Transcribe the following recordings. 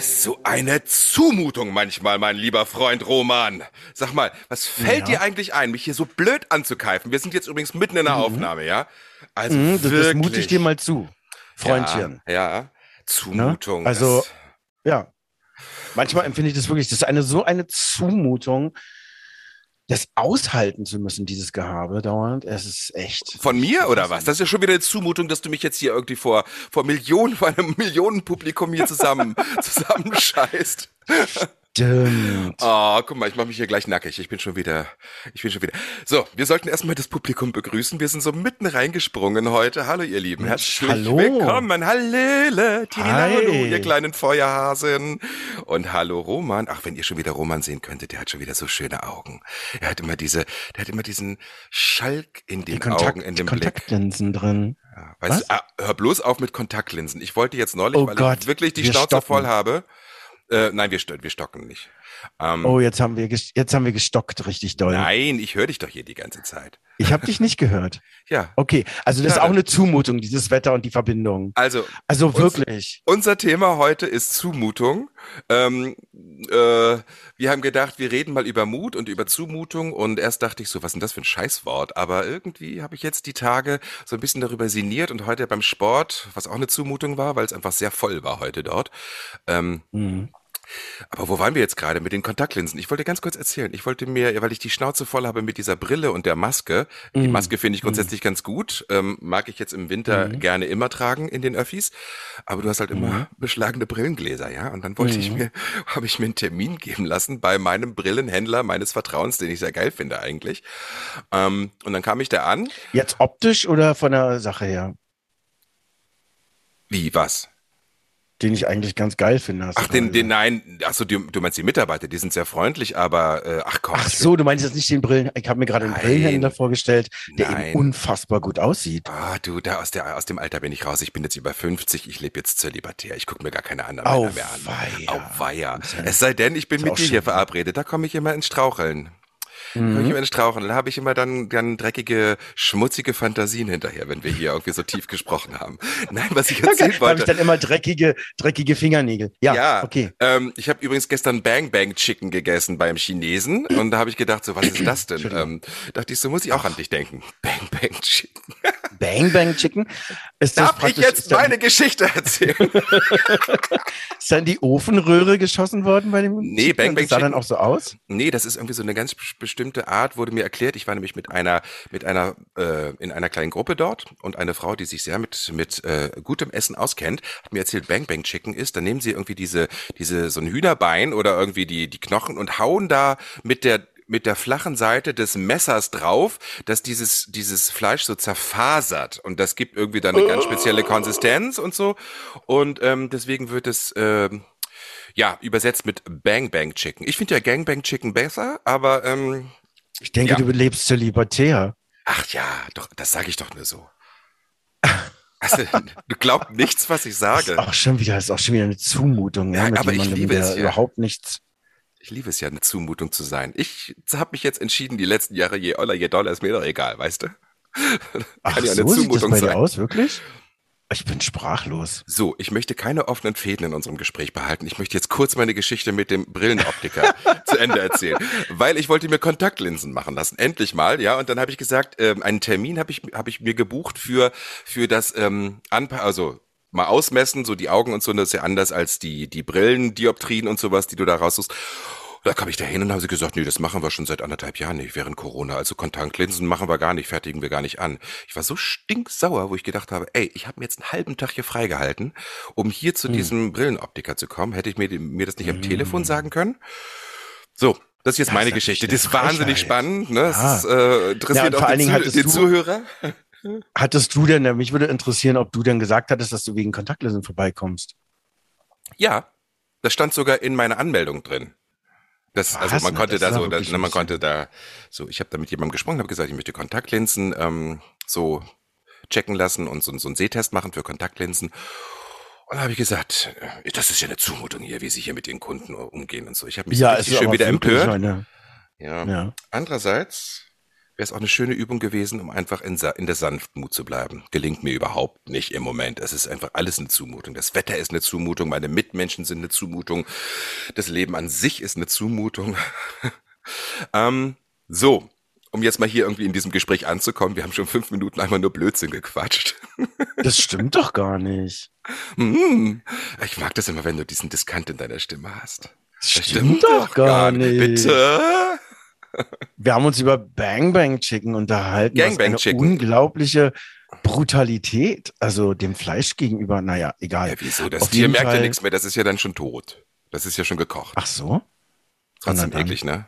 Bist so eine Zumutung manchmal, mein lieber Freund Roman. Sag mal, was fällt Ja. dir eigentlich ein, mich hier so blöd anzukeifen? Wir sind jetzt übrigens mitten in der Aufnahme, ja? Also, Mhm, das, das wirklich. mute ich dir mal zu, Freundchen. Ja, ja. Ne? Zumutung. Also, das- ja. Manchmal empfinde ich das wirklich, das ist eine so eine Zumutung, das aushalten zu müssen, dieses Gehabe dauernd. Es ist echt. Von mir oder was? Das ist ja schon wieder eine Zumutung, dass du mich jetzt hier irgendwie vor, vor Millionen, vor einem Millionenpublikum hier zusammen, zusammenscheißt. Stimmt. Oh, guck mal, ich mache mich hier gleich nackig. Ich bin schon wieder, ich bin schon wieder. So, wir sollten erstmal das Publikum begrüßen. Wir sind so mitten reingesprungen heute. Hallo, ihr Lieben. Herzlich hallo. willkommen. Hi. hallo, ihr kleinen Feuerhasen. Und hallo, Roman. Ach, wenn ihr schon wieder Roman sehen könntet, der hat schon wieder so schöne Augen. Er hat immer diese, der hat immer diesen Schalk in den Kontakt, Augen, in dem Blick. Kontaktlinsen drin. Ja, weißt Was? du, ah, hör bloß auf mit Kontaktlinsen. Ich wollte jetzt neulich, Oh weil Gott, ich wirklich die Schnauze voll habe. Äh, nein, wir, wir stocken nicht. Ähm, Oh, jetzt haben wir, jetzt haben wir gestockt richtig doll. Nein, ich höre dich doch hier die ganze Zeit. Ich habe dich nicht gehört. Ja, Okay, also das ist Schade. auch eine Zumutung, dieses Wetter und die Verbindung. also Also wirklich. unser Thema heute ist Zumutung. Ähm, äh, wir haben gedacht, wir reden mal über Mut und über Zumutung und erst dachte ich so, was ist denn das für ein Scheißwort? Aber irgendwie habe ich jetzt die Tage so ein bisschen darüber sinniert und heute beim Sport, was auch eine Zumutung war, weil es einfach sehr voll war heute dort. Ähm, Mhm. Aber wo waren wir jetzt gerade mit den Kontaktlinsen? Ich wollte ganz kurz erzählen. Ich wollte mir, weil ich die Schnauze voll habe mit dieser Brille und der Maske. Die Mm. Maske finde ich grundsätzlich ganz gut. Ähm, mag ich jetzt im Winter Mhm. gerne immer tragen in den Öffis. Aber du hast halt immer beschlagene Brillengläser, ja? Und dann wollte ich Mhm. mir, habe ich mir einen Termin geben lassen bei meinem Brillenhändler meines Vertrauens, den ich sehr geil finde eigentlich. Ähm, und dann kam ich da an. Jetzt optisch oder von der Sache her? Wie, was? Den ich eigentlich ganz geil finde. Ach, den, den, nein, ach so, du, du meinst die Mitarbeiter, die sind sehr freundlich, aber, äh, ach komm. Ach so, du meinst jetzt nicht den Brillen. Ich habe mir gerade einen. Brillenhändler vorgestellt, der Nein. eben unfassbar gut aussieht. Ah, du, da aus, der, aus dem Alter bin ich raus. Ich bin jetzt über 50, ich lebe jetzt zölibatär. Ich gucke mir gar keine anderen Au Männer mehr an. weia. Ist ja- Es sei denn, ich bin mit dir hier schon- verabredet. Da komme ich immer ins Straucheln. Da komme ich Mhm. immer ins Straucheln. Da habe ich immer dann, dann dreckige, schmutzige Fantasien hinterher, wenn wir hier irgendwie so tief gesprochen haben. Nein, was ich Da erzählen habe ich wollte. dann immer dreckige, dreckige Fingernägel. Ja, Ja, okay. Ähm, ich habe übrigens gestern Bang Bang Chicken gegessen beim Chinesen und da habe ich gedacht, so was ist das denn? ähm, dachte ich, so muss ich auch an dich denken. Bang Bang Chicken. Bang Bang Chicken. Ist das Darf ich jetzt dann, meine Geschichte erzählen? ist dann die Ofenröhre geschossen worden bei dem Nee, Chicken Bang Bang das sah dann Chicken. auch so aus? Nee, das ist irgendwie so eine ganz bes- bestimmte Art, wurde mir erklärt. Ich war nämlich mit einer, mit einer, äh, in einer kleinen Gruppe dort und eine Frau, die sich sehr mit, mit äh, gutem Essen auskennt, hat mir erzählt, Bang Bang Chicken ist, dann nehmen sie irgendwie diese, diese, so ein Hühnerbein oder irgendwie die, die Knochen und hauen da mit der, mit der flachen Seite des Messers drauf, dass dieses, dieses Fleisch so zerfasert und das gibt irgendwie dann eine ganz spezielle Konsistenz und so und ähm, deswegen wird es, ähm, ja, übersetzt mit Bang Bang Chicken. Ich finde ja Gang Bang Chicken besser, aber ähm, Ich denke, Ja. du lebst zölibatär. ach ja, doch, das sage ich doch nur so. Also, du glaubst nichts, was ich Das ist sage. auch schon wieder, das ist auch schon wieder eine Zumutung, Ja, ja, mit aber ich liebe es, ja. überhaupt nichts. Ich liebe es ja, eine Zumutung zu sein. Ich habe mich jetzt entschieden, die letzten Jahre, je oller, je doller, ist mir doch egal, weißt du? Ach Kann ja so, eine sieht das Zumutung bei dir sein. aus, wirklich? Ich bin sprachlos. So, ich möchte keine offenen Fäden in unserem Gespräch behalten. Ich möchte jetzt kurz meine Geschichte mit dem Brillenoptiker zu Ende erzählen, weil ich wollte mir Kontaktlinsen machen lassen, endlich mal, ja. Und dann habe ich gesagt, ähm, einen Termin habe ich habe ich mir gebucht für für das ähm, Anpa also mal ausmessen, so die Augen und so, das ist ja anders als die die Brillendioptrien und sowas, die du da raussuchst. Da kam ich da hin und haben sie gesagt, nee, das machen wir schon seit anderthalb Jahren nicht während Corona. Also Kontaktlinsen machen wir gar nicht, fertigen wir gar nicht an. Ich war so stinksauer, wo ich gedacht habe, ey, ich habe mir jetzt einen halben Tag hier freigehalten, um hier Hm. zu diesem Brillenoptiker zu kommen. Hätte ich mir, mir das nicht am Telefon sagen können? So, das ist jetzt Das meine ist Geschichte. Das ist wahnsinnig spannend. Ne? Das Ja. ist, äh, Ja, interessiert und auch vor den, allen Dingen Zuh hattest den du- Zuhörer. Hattest du denn, mich würde interessieren, ob du denn gesagt hattest, dass du wegen Kontaktlinsen vorbeikommst. Ja, Das stand sogar in meiner Anmeldung drin. Das, also man konnte das da so, ja da, wirklich ein man konnte da so, ich habe da mit jemandem gesprochen, habe gesagt, ich möchte Kontaktlinsen ähm, so checken lassen und so, so einen Sehtest machen für Kontaktlinsen. Und da habe ich gesagt, äh, das ist ja eine Zumutung hier, wie sie hier mit ihren Kunden umgehen und so. Ich habe mich Ja, richtig schön wieder empört. Eine, Ja. ja. Andererseits wäre es auch eine schöne Übung gewesen, um einfach in, in der Sanftmut zu bleiben. Gelingt mir überhaupt nicht im Moment. Es ist einfach alles eine Zumutung. Das Wetter ist eine Zumutung, meine Mitmenschen sind eine Zumutung, das Leben an sich ist eine Zumutung. ähm, so, um jetzt mal hier irgendwie in diesem Gespräch anzukommen, wir haben schon fünf Minuten einmal nur Blödsinn gequatscht. Das stimmt doch gar nicht. Hm, ich mag das immer, wenn du diesen Diskant in deiner Stimme hast. Das Das stimmt, doch gar nicht. Bitte? Wir haben uns über Bang Bang Chicken unterhalten. was Gangbang eine Chicken. unglaubliche Brutalität, also dem Fleisch gegenüber. Naja, egal. Ja, wieso? Das Auf Tier merkt ja Fall- nichts mehr, das ist ja dann schon tot. Das ist ja schon gekocht. Ach so? Trotzdem eklig, ne?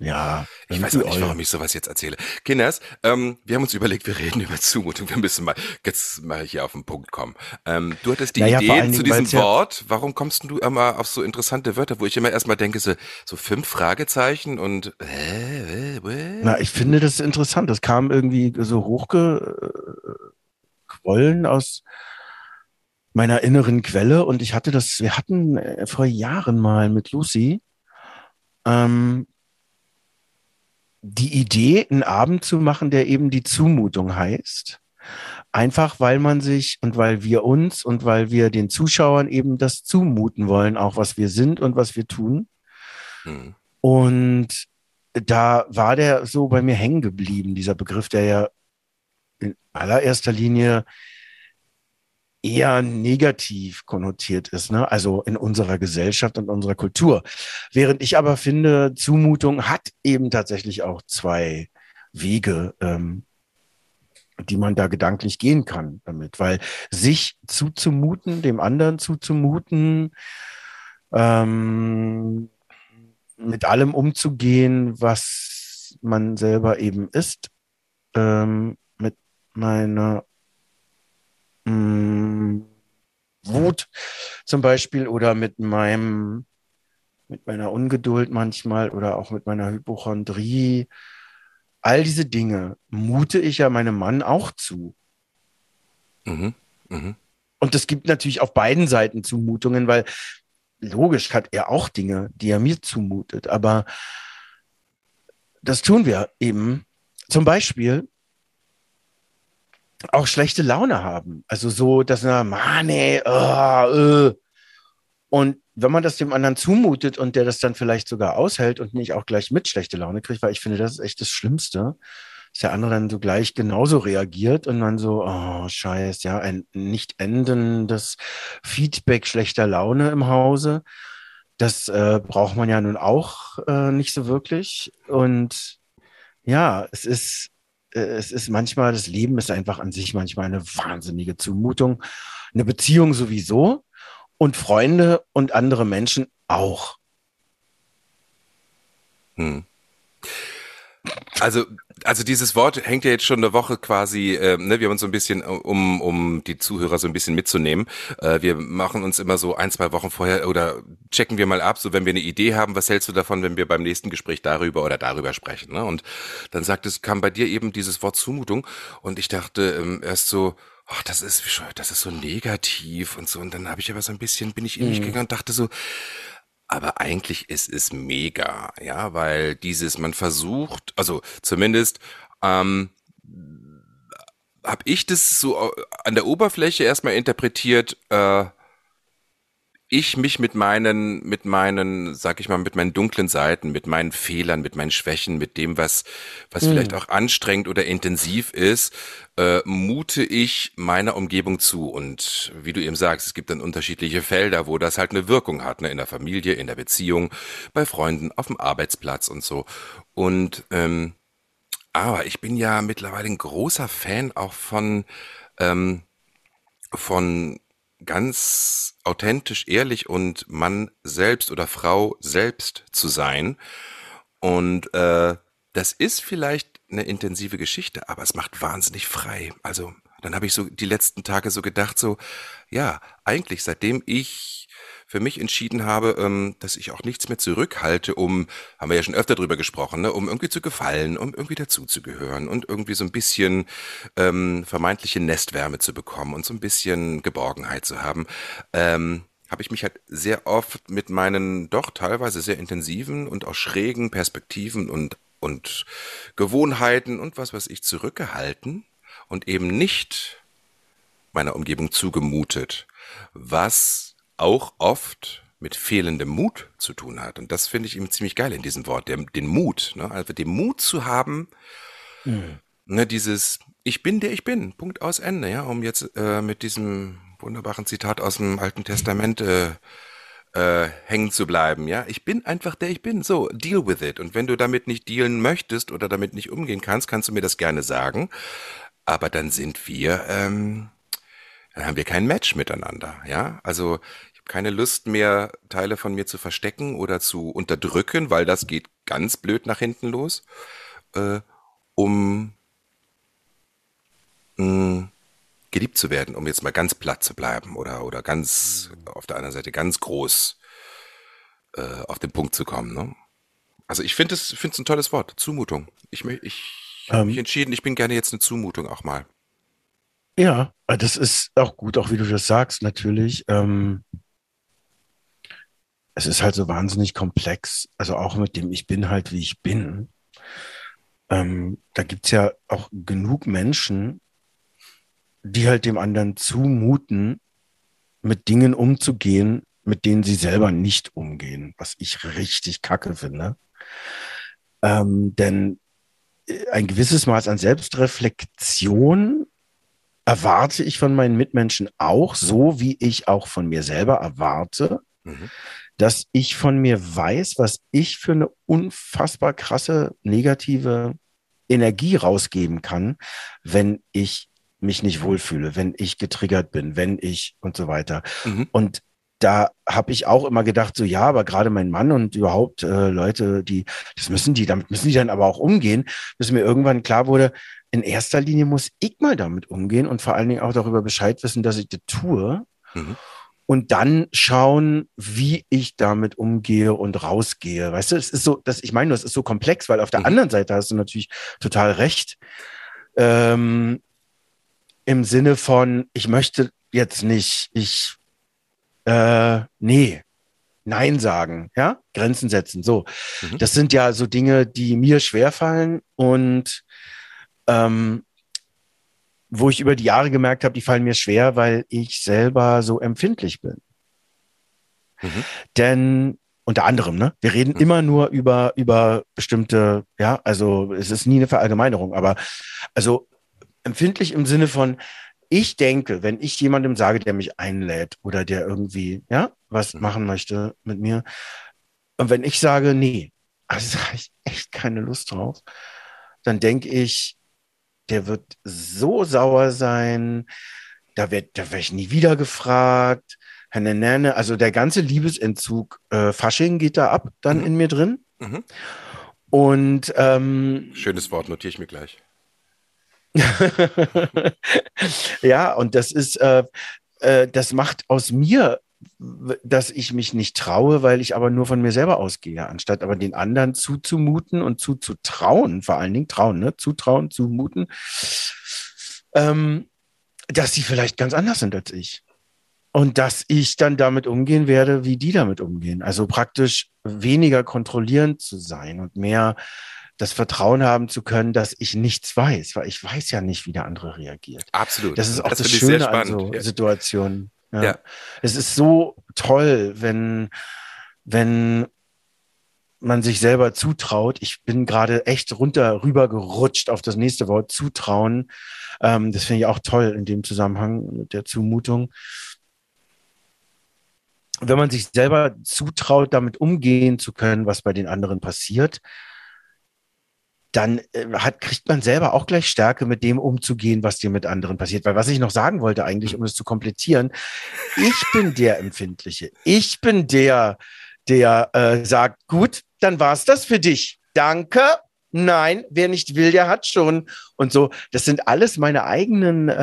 Ja. Ich weiß auch nicht, warum ich sowas jetzt erzähle. Kinders, ähm, wir haben uns überlegt, wir reden über Zumutung. Wir müssen mal jetzt mal hier auf den Punkt kommen. Ähm, du hattest die Naja, Idee zu diesem weil's ja- Wort. Warum kommst du immer auf so interessante Wörter, wo ich immer erstmal denke, so, so fünf Fragezeichen und äh, äh, äh. Na, ich finde das interessant. Das kam irgendwie so hochgequollen aus meiner inneren Quelle und ich hatte das, wir hatten äh, vor Jahren mal mit Lucy ähm, die Idee, einen Abend zu machen, der eben die Zumutung heißt. Einfach weil man sich und weil wir uns und weil wir den Zuschauern eben das zumuten wollen, auch was wir sind und was wir tun. Hm. Und da war der so bei mir hängen geblieben, dieser Begriff, der ja in allererster Linie eher negativ konnotiert ist, ne? also in unserer Gesellschaft und unserer Kultur. Während ich aber finde, Zumutung hat eben tatsächlich auch zwei Wege, ähm, die man da gedanklich gehen kann damit, weil sich zuzumuten, dem anderen zuzumuten, ähm, mit allem umzugehen, was man selber eben ist, ähm, mit meiner mh, Wut zum Beispiel oder mit meinem, mit meiner Ungeduld manchmal oder auch mit meiner Hypochondrie. All diese Dinge mute ich ja meinem Mann auch zu. Mhm. Mhm. Und es gibt natürlich auf beiden Seiten Zumutungen, weil logisch hat er auch Dinge, die er mir zumutet. Aber das tun wir eben. Zum Beispiel auch schlechte Laune haben. Also so, dass er, Mann, ey, oh, äh. Und wenn man das dem anderen zumutet und der das dann vielleicht sogar aushält und nicht auch gleich mit schlechte Laune kriegt, weil ich finde, das ist echt das Schlimmste, dass der andere dann so gleich genauso reagiert und dann so, oh, scheiß, ja, ein nicht endendes Feedback schlechter Laune im Hause. Das äh, braucht man ja nun auch äh, nicht so wirklich. Und ja, es ist, es ist manchmal, das Leben ist einfach an sich manchmal eine wahnsinnige Zumutung. Eine Beziehung sowieso und Freunde und andere Menschen auch. Hm. Also, also dieses Wort hängt ja jetzt schon eine Woche quasi, äh, ne, wir haben uns so ein bisschen, um, um die Zuhörer so ein bisschen mitzunehmen, äh, wir machen uns immer so ein, zwei Wochen vorher oder checken wir mal ab, so wenn wir eine Idee haben, was hältst du davon, wenn wir beim nächsten Gespräch darüber oder darüber sprechen, ne? Und dann sagt es, kam bei dir eben dieses Wort Zumutung und ich dachte ähm, erst so, ach, das ist, das ist so negativ und so und dann habe ich aber so ein bisschen, bin ich in mich Mhm. gegangen und dachte so, aber eigentlich ist es mega, ja, weil dieses, man versucht, also zumindest ähm, habe ich das so an der Oberfläche erstmal interpretiert, äh, ich mich mit meinen, mit meinen, sag ich mal, mit meinen dunklen Seiten, mit meinen Fehlern, mit meinen Schwächen, mit dem, was, was Mhm. vielleicht auch anstrengend oder intensiv ist, äh, mute ich meiner Umgebung zu. Und wie du eben sagst, es gibt dann unterschiedliche Felder, wo das halt eine Wirkung hat, ne? in der Familie, in der Beziehung, bei Freunden, auf dem Arbeitsplatz und so. Und ähm, aber ich bin ja mittlerweile ein großer Fan auch von ähm, von ganz authentisch, ehrlich und Mann selbst oder Frau selbst zu sein. Und äh, das ist vielleicht eine intensive Geschichte, aber es macht wahnsinnig frei. Also dann habe ich so die letzten Tage so gedacht, so, ja, eigentlich seitdem ich für mich entschieden habe, ähm, dass ich auch nichts mehr zurückhalte, um, haben wir ja schon öfter drüber gesprochen, ne, um irgendwie zu gefallen, um irgendwie dazuzugehören und irgendwie so ein bisschen ähm, vermeintliche Nestwärme zu bekommen und so ein bisschen Geborgenheit zu haben. Ähm, habe ich mich halt sehr oft mit meinen doch teilweise sehr intensiven und auch schrägen Perspektiven und, und Gewohnheiten und was weiß ich zurückgehalten und eben nicht meiner Umgebung zugemutet, was auch oft mit fehlendem Mut zu tun hat. Und das finde ich eben ziemlich geil in diesem Wort, der, den Mut. Ne? Also den Mut zu haben, mhm. ne, dieses Ich bin der ich bin, Punkt aus Ende, ja, um jetzt äh, mit diesem wunderbaren Zitat aus dem Alten Testament äh, äh, hängen zu bleiben, ja. Ich bin einfach der ich bin. So, deal with it. Und wenn du damit nicht dealen möchtest oder damit nicht umgehen kannst, kannst du mir das gerne sagen. Aber dann sind wir ähm, dann haben wir kein Match miteinander, ja. Also ich habe keine Lust mehr, Teile von mir zu verstecken oder zu unterdrücken, weil das geht ganz blöd nach hinten los, äh, um mh, hm, geliebt zu werden, um jetzt mal ganz platt zu bleiben oder oder ganz mhm. auf der anderen Seite ganz groß äh, auf den Punkt zu kommen. Ne? Also ich finde es finde es ein tolles Wort, Zumutung. Ich ich habe mich ähm. entschieden, ich bin gerne jetzt eine Zumutung auch mal. Ja, das ist auch gut, auch wie du das sagst, natürlich. Ähm, es ist halt so wahnsinnig komplex, also auch mit dem Ich bin halt, wie ich bin. Ähm, da gibt es ja auch genug Menschen, die halt dem anderen zumuten, mit Dingen umzugehen, mit denen sie selber nicht umgehen, was ich richtig kacke finde. Ähm, denn äh, ein gewisses Maß an Selbstreflexion erwarte ich von meinen Mitmenschen auch, so wie ich auch von mir selber erwarte, mhm. dass ich von mir weiß, was ich für eine unfassbar krasse negative Energie rausgeben kann, wenn ich mich nicht wohlfühle, wenn ich getriggert bin, wenn ich und so weiter. Mhm. Und da habe ich auch immer gedacht, so ja, aber gerade mein Mann und überhaupt äh, Leute, die, das müssen die, damit müssen die dann aber auch umgehen, bis mir irgendwann klar wurde, in erster Linie muss ich mal damit umgehen und vor allen Dingen auch darüber Bescheid wissen, dass ich das tue. Mhm. Und dann schauen, wie ich damit umgehe und rausgehe. Weißt du, es ist so, das, ich meine, es ist so komplex, weil auf der mhm. anderen Seite hast du natürlich total recht. Ähm, Im Sinne von, ich möchte jetzt nicht, ich äh, nee, Nein sagen, ja, Grenzen setzen. So, mhm. das sind ja so Dinge, die mir schwerfallen und ähm, wo ich über die Jahre gemerkt habe, die fallen mir schwer, weil ich selber so empfindlich bin. Mhm. Denn unter anderem, ne? Wir reden mhm. immer nur über, über bestimmte, ja, also es ist nie eine Verallgemeinerung, aber also empfindlich im Sinne von, ich denke, wenn ich jemandem sage, der mich einlädt oder der irgendwie, ja, was mhm. machen möchte mit mir, und wenn ich sage, nee, also habe ich echt keine Lust drauf, dann denke ich, der wird so sauer sein, da werde da werd ich nie wieder gefragt. Also der ganze Liebesentzug, äh, Fasching geht da ab, dann mhm. in mir drin. Mhm. Und ähm, schönes Wort, notiere ich mir gleich. ja, und das ist, äh, äh, das macht aus mir, dass ich mich nicht traue, weil ich aber nur von mir selber ausgehe, anstatt aber den anderen zuzumuten und zuzutrauen, vor allen Dingen trauen, ne? Zutrauen, zumuten, ähm, dass sie vielleicht ganz anders sind als ich. Und dass ich dann damit umgehen werde, wie die damit umgehen. Also praktisch weniger kontrollierend zu sein und mehr das Vertrauen haben zu können, dass ich nichts weiß, weil ich weiß ja nicht, wie der andere reagiert. Absolut. Das ist auch das, das Schöne an so ja. Situationen. Ja. ja. Es ist so toll, wenn, wenn man sich selber zutraut. Ich bin gerade echt runter rüber gerutscht auf das nächste Wort, zutrauen. Ähm, das finde ich auch toll in dem Zusammenhang mit der Zumutung. Wenn man sich selber zutraut, damit umgehen zu können, was bei den anderen passiert, dann äh, hat, kriegt man selber auch gleich Stärke, mit dem umzugehen, was dir mit anderen passiert. Weil was ich noch sagen wollte eigentlich, um es zu komplettieren, ich bin der Empfindliche. Ich bin der, der äh, sagt, gut, dann war's das für dich. Danke. Nein, wer nicht will, der hat schon. Und so, das sind alles meine eigenen äh,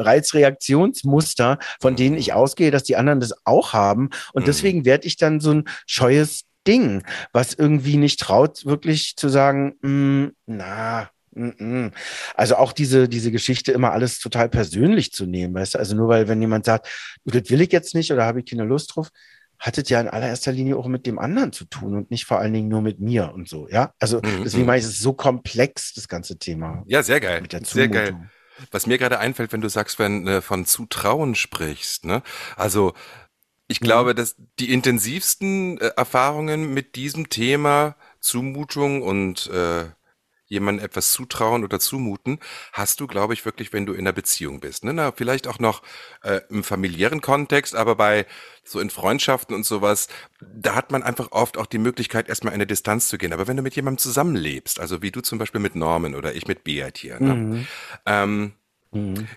Reizreaktionsmuster, von denen ich ausgehe, dass die anderen das auch haben. Und Mhm. deswegen werde ich dann so ein scheues Ding, was irgendwie nicht traut, wirklich zu sagen, mm, na, mm, mm. also auch diese, diese Geschichte immer alles total persönlich zu nehmen, weißt du, also nur weil, wenn jemand sagt, du, das will ich jetzt nicht oder habe ich keine Lust drauf, hat es ja in allererster Linie auch mit dem anderen zu tun und nicht vor allen Dingen nur mit mir und so, ja. Also Mhm, deswegen mhm. meine ich, es ist so komplex, das ganze Thema. Ja, sehr geil. Sehr geil. Was mir gerade einfällt, wenn du sagst, wenn äh, von Zutrauen sprichst, ne? Also ich Mhm. glaube, dass die intensivsten äh, Erfahrungen mit diesem Thema Zumutung und äh, jemandem etwas zutrauen oder zumuten, hast du, glaube ich, wirklich, wenn du in einer Beziehung bist. Ne? Na, vielleicht auch noch äh, im familiären Kontext, aber bei so in Freundschaften und sowas, da hat man einfach oft auch die Möglichkeit, erstmal eine Distanz zu gehen. Aber wenn du mit jemandem zusammenlebst, also wie du zum Beispiel mit Norman oder ich mit Beat hier, ne? Mhm. ähm, Mhm.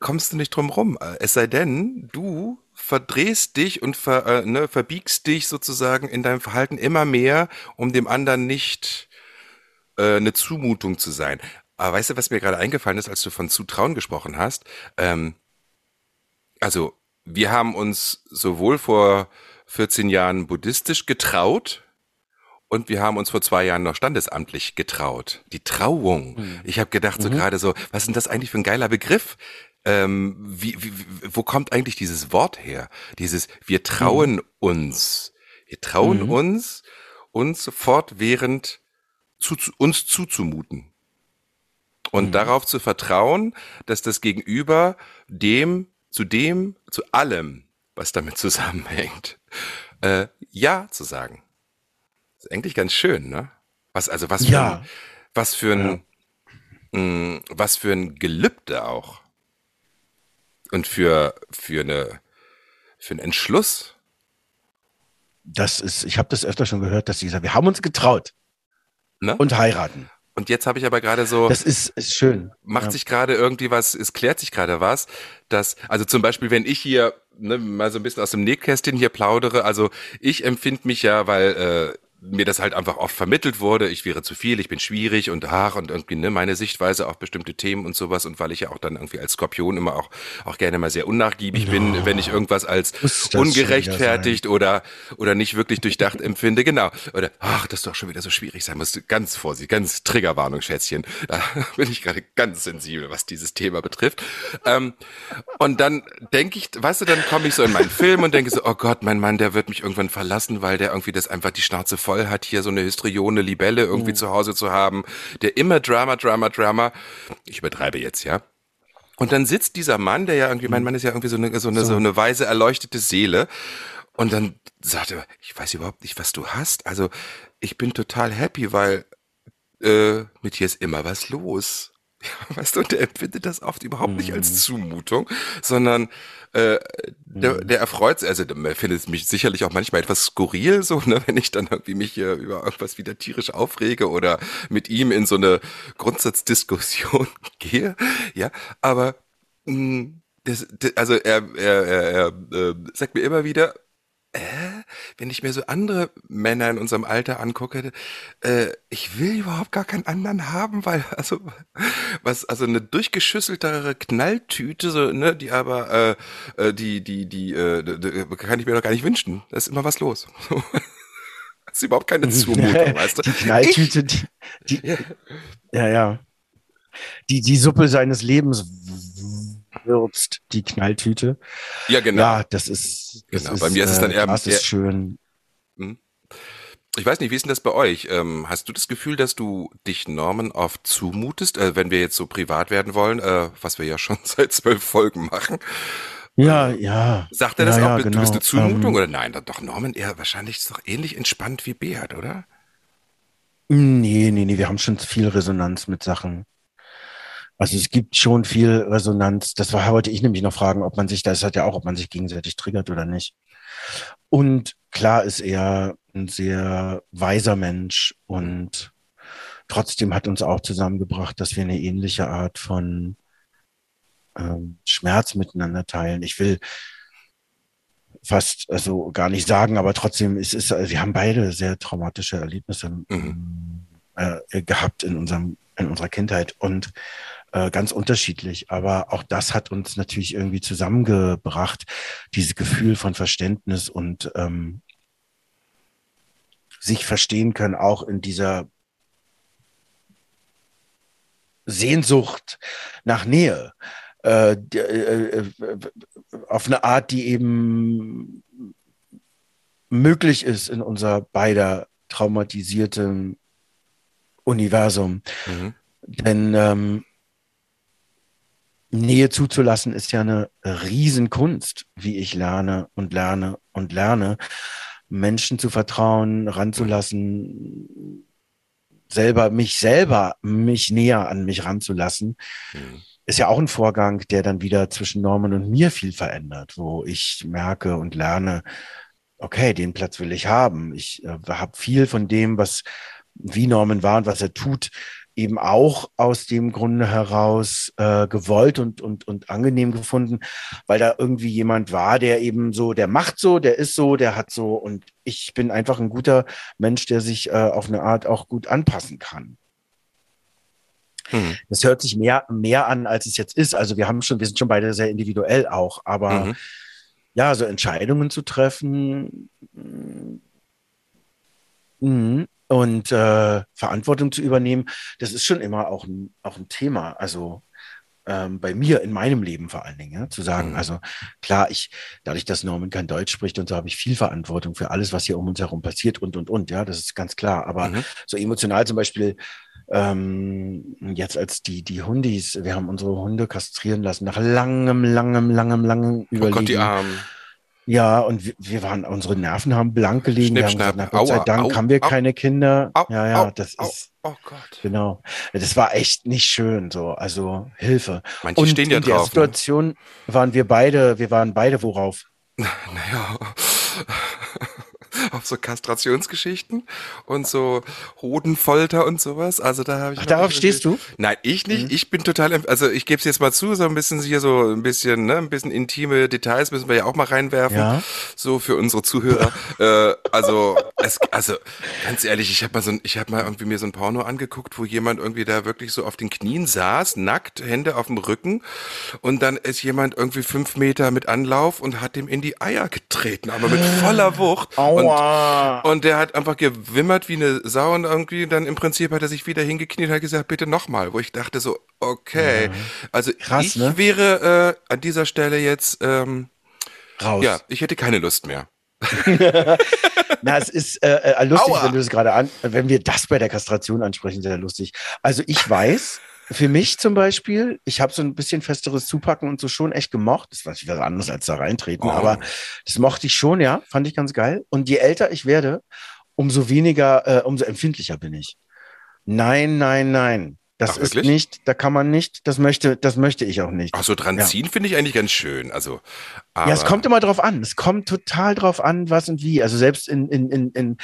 kommst du nicht drum rum. Äh, Es sei denn, du verdrehst dich und ver, äh, ne, verbiegst dich sozusagen in deinem Verhalten immer mehr, um dem anderen nicht äh, eine Zumutung zu sein. Aber weißt du, was mir gerade eingefallen ist, als du von Zutrauen gesprochen hast? Ähm, also, wir haben uns sowohl vor 14 Jahren buddhistisch getraut und wir haben uns vor zwei Jahren noch standesamtlich getraut. Die Trauung. Ich habe gedacht so gerade so, was ist denn das eigentlich für ein geiler Begriff? Ähm, wie, wie, wo kommt eigentlich dieses Wort her? Dieses, wir trauen uns. Wir trauen Mhm. uns, uns fortwährend zu, uns zuzumuten. Und Mhm. darauf zu vertrauen, dass das Gegenüber dem, zu dem, zu allem, was damit zusammenhängt, äh, Ja zu sagen. Das ist eigentlich ganz schön, ne? Was, also was für Ja. ein, was für ein, mh, was für ein Gelübde auch. Und für, für eine, für einen Entschluss. Das ist, ich habe das öfter schon gehört, dass sie gesagt, wir haben uns getraut Ne? und heiraten. Und jetzt habe ich aber gerade so. Das ist, ist schön. macht Ja. sich gerade irgendwie was, es klärt sich gerade was, dass, also zum Beispiel, wenn ich hier ne, mal so ein bisschen aus dem Nähkästchen hier plaudere, also ich empfinde mich ja, weil äh, mir das halt einfach oft vermittelt wurde, ich wäre zu viel, ich bin schwierig und ach und irgendwie ne, meine Sichtweise auf bestimmte Themen und sowas und weil ich ja auch dann irgendwie als Skorpion immer auch auch gerne mal sehr unnachgiebig bin, wenn ich irgendwas als ungerechtfertigt oder oder nicht wirklich durchdacht empfinde, genau. Oder ach, das doch schon wieder so schwierig sein muss. Ganz vorsichtig, ganz Triggerwarnung, Schätzchen. Da bin ich gerade ganz sensibel, was dieses Thema betrifft. Ähm, und dann denke ich, weißt du, dann komme ich so in meinen Film und denke so, oh Gott, mein Mann, der wird mich irgendwann verlassen, weil der irgendwie das einfach die Schnauze voll hat, hier so eine Histrione Libelle irgendwie zu Hause zu haben, der immer Drama, Drama, Drama. Ich übertreibe jetzt, ja. Und dann sitzt dieser Mann, der ja irgendwie, mein Mann ist ja irgendwie so eine, so eine, so eine weise, erleuchtete Seele. Und dann sagt er, ich weiß überhaupt nicht, was du hast. Also ich bin total happy, weil äh, mit dir ist immer was los. Ja, weißt du, und der empfindet das oft überhaupt nicht als Zumutung, sondern äh, der, der erfreut sich, also der findet mich sicherlich auch manchmal etwas skurril, so, ne, wenn ich dann irgendwie mich äh, über irgendwas wieder tierisch aufrege oder mit ihm in so eine Grundsatzdiskussion gehe, ja, aber mh, das, das, also er, er, er, er äh, sagt mir immer wieder, äh, wenn ich mir so andere Männer in unserem Alter angucke, äh, ich will überhaupt gar keinen anderen haben, weil also was also eine durchgeschüsseltere Knalltüte, so ne, die aber äh, äh, die die die äh, kann ich mir doch gar nicht wünschen. Da ist immer was los. das ist überhaupt keine Zumutung, weißt du? Die Knalltüte, die, die, ja, ja. Die, die Suppe seines Lebens würzt, die Knalltüte. Ja, genau. Ja, das ist, das Genau, ist, bei mir ist es dann eher- das eher- ist schön. Ich weiß nicht, wie ist denn das bei euch? Ähm, hast du das Gefühl, dass du dich Normen oft zumutest, äh, wenn wir jetzt so privat werden wollen, äh, was wir ja schon seit zwölf Folgen machen? Ja, ja. Sagt er das ja, auch? ja, genau. Du bist eine Zumutung Ähm, oder nein? Doch Norman eher wahrscheinlich ist doch ähnlich entspannt wie Beat, oder? Nee, nee, nee, wir haben schon viel Resonanz mit Sachen. Also es gibt schon viel Resonanz. Das war, wollte ich nämlich noch fragen, ob man sich, das hat ja auch, ob man sich gegenseitig triggert oder nicht. Und klar ist er ein sehr weiser Mensch und trotzdem hat uns auch zusammengebracht, dass wir eine ähnliche Art von ähm, Schmerz miteinander teilen. Ich will fast also gar nicht sagen, aber trotzdem es ist wir haben beide sehr traumatische Erlebnisse Mhm. äh, gehabt in unserem in unserer Kindheit und äh, ganz unterschiedlich. Aber auch das hat uns natürlich irgendwie zusammengebracht, dieses Gefühl von Verständnis und ähm, sich verstehen können, auch in dieser Sehnsucht nach Nähe. Äh, äh, äh, auf eine Art, die eben möglich ist in unser beider traumatisiertem Universum. Mhm. Denn ähm, Nähe zuzulassen ist ja eine Riesenkunst, wie ich lerne und lerne und lerne. Menschen zu vertrauen, ranzulassen, selber, mich selber, mich näher an mich ranzulassen, mhm. ist ja auch ein Vorgang, der dann wieder zwischen Norman und mir viel verändert, wo ich merke und lerne, okay, den Platz will ich haben. Ich äh, habe viel von dem, was wie Norman war und was er tut, eben auch aus dem Grunde heraus äh, gewollt und, und, und angenehm gefunden, weil da irgendwie jemand war, der eben so, der macht so, der ist so, der hat so und ich bin einfach ein guter Mensch, der sich äh, auf eine Art auch gut anpassen kann. Mhm. Das hört sich mehr, mehr an, als es jetzt ist. Also wir haben schon, wir sind schon beide sehr individuell auch, aber mhm. ja, so Entscheidungen zu treffen, mh, und äh, Verantwortung zu übernehmen, das ist schon immer auch ein, auch ein Thema. Also ähm, bei mir in meinem Leben vor allen Dingen, ja, zu sagen, mhm. also klar, ich, dadurch, dass Norman kein Deutsch spricht und so, habe ich viel Verantwortung für alles, was hier um uns herum passiert und und und, ja, das ist ganz klar. Aber mhm. so emotional zum Beispiel, ähm, jetzt als die, die Hundis, wir haben unsere Hunde kastrieren lassen, nach langem, langem, langem, langem Überlegen. Oh Gott, die Armen. Ja, und wir, wir, waren, unsere Nerven haben blank gelegen. wir haben gesagt, na, Gott sei Dank au, haben wir au, keine Kinder. Au, ja, ja, das ist. Oh Gott. Genau. Das war echt nicht schön, so. Also Hilfe. Manche und stehen ja in drauf, der ne? Situation ne? waren wir beide, wir waren beide worauf? Naja auf so Kastrationsgeschichten und so Hodenfolter und sowas. Also da habe ich. Ach, darauf stehst du? Nein, ich nicht. Mhm. Ich bin total, also ich gebe es jetzt mal zu, so ein bisschen hier so ein bisschen, ne, ein bisschen intime Details müssen wir ja auch mal reinwerfen. Ja. So für unsere Zuhörer. äh, also, es, also ganz ehrlich, ich habe mal so, ich habe mal irgendwie mir so ein Porno angeguckt, wo jemand irgendwie da wirklich so auf den Knien saß, nackt, Hände auf dem Rücken und dann ist jemand irgendwie fünf Meter mit Anlauf und hat dem in die Eier getreten, aber mit voller Wucht. Aua. Und und der hat einfach gewimmert wie eine Sau und irgendwie dann im Prinzip hat er sich wieder hingekniet und hat gesagt, bitte nochmal. Wo ich dachte so, okay. Ja. Also Krass, ich ne? wäre äh, an dieser Stelle jetzt ähm, raus. Ja, ich hätte keine Lust mehr. Na, es ist äh, äh, lustig, Aua. wenn du es gerade an, wenn wir das bei der Kastration ansprechen, sehr lustig. Also ich weiß, für mich zum Beispiel, ich habe so ein bisschen festeres Zupacken und so schon echt gemocht. Das war was anderes als da reintreten, oh. aber das mochte ich schon, ja, fand ich ganz geil. Und je älter ich werde, umso weniger, äh, umso empfindlicher bin ich. Nein, nein, nein. Das Ach, ist nicht, da kann man nicht, das möchte, das möchte ich auch nicht. Ach so, dran ja. ziehen finde ich eigentlich ganz schön. Also, ja, es kommt immer drauf an. Es kommt total drauf an, was und wie. Also selbst in, in, in, in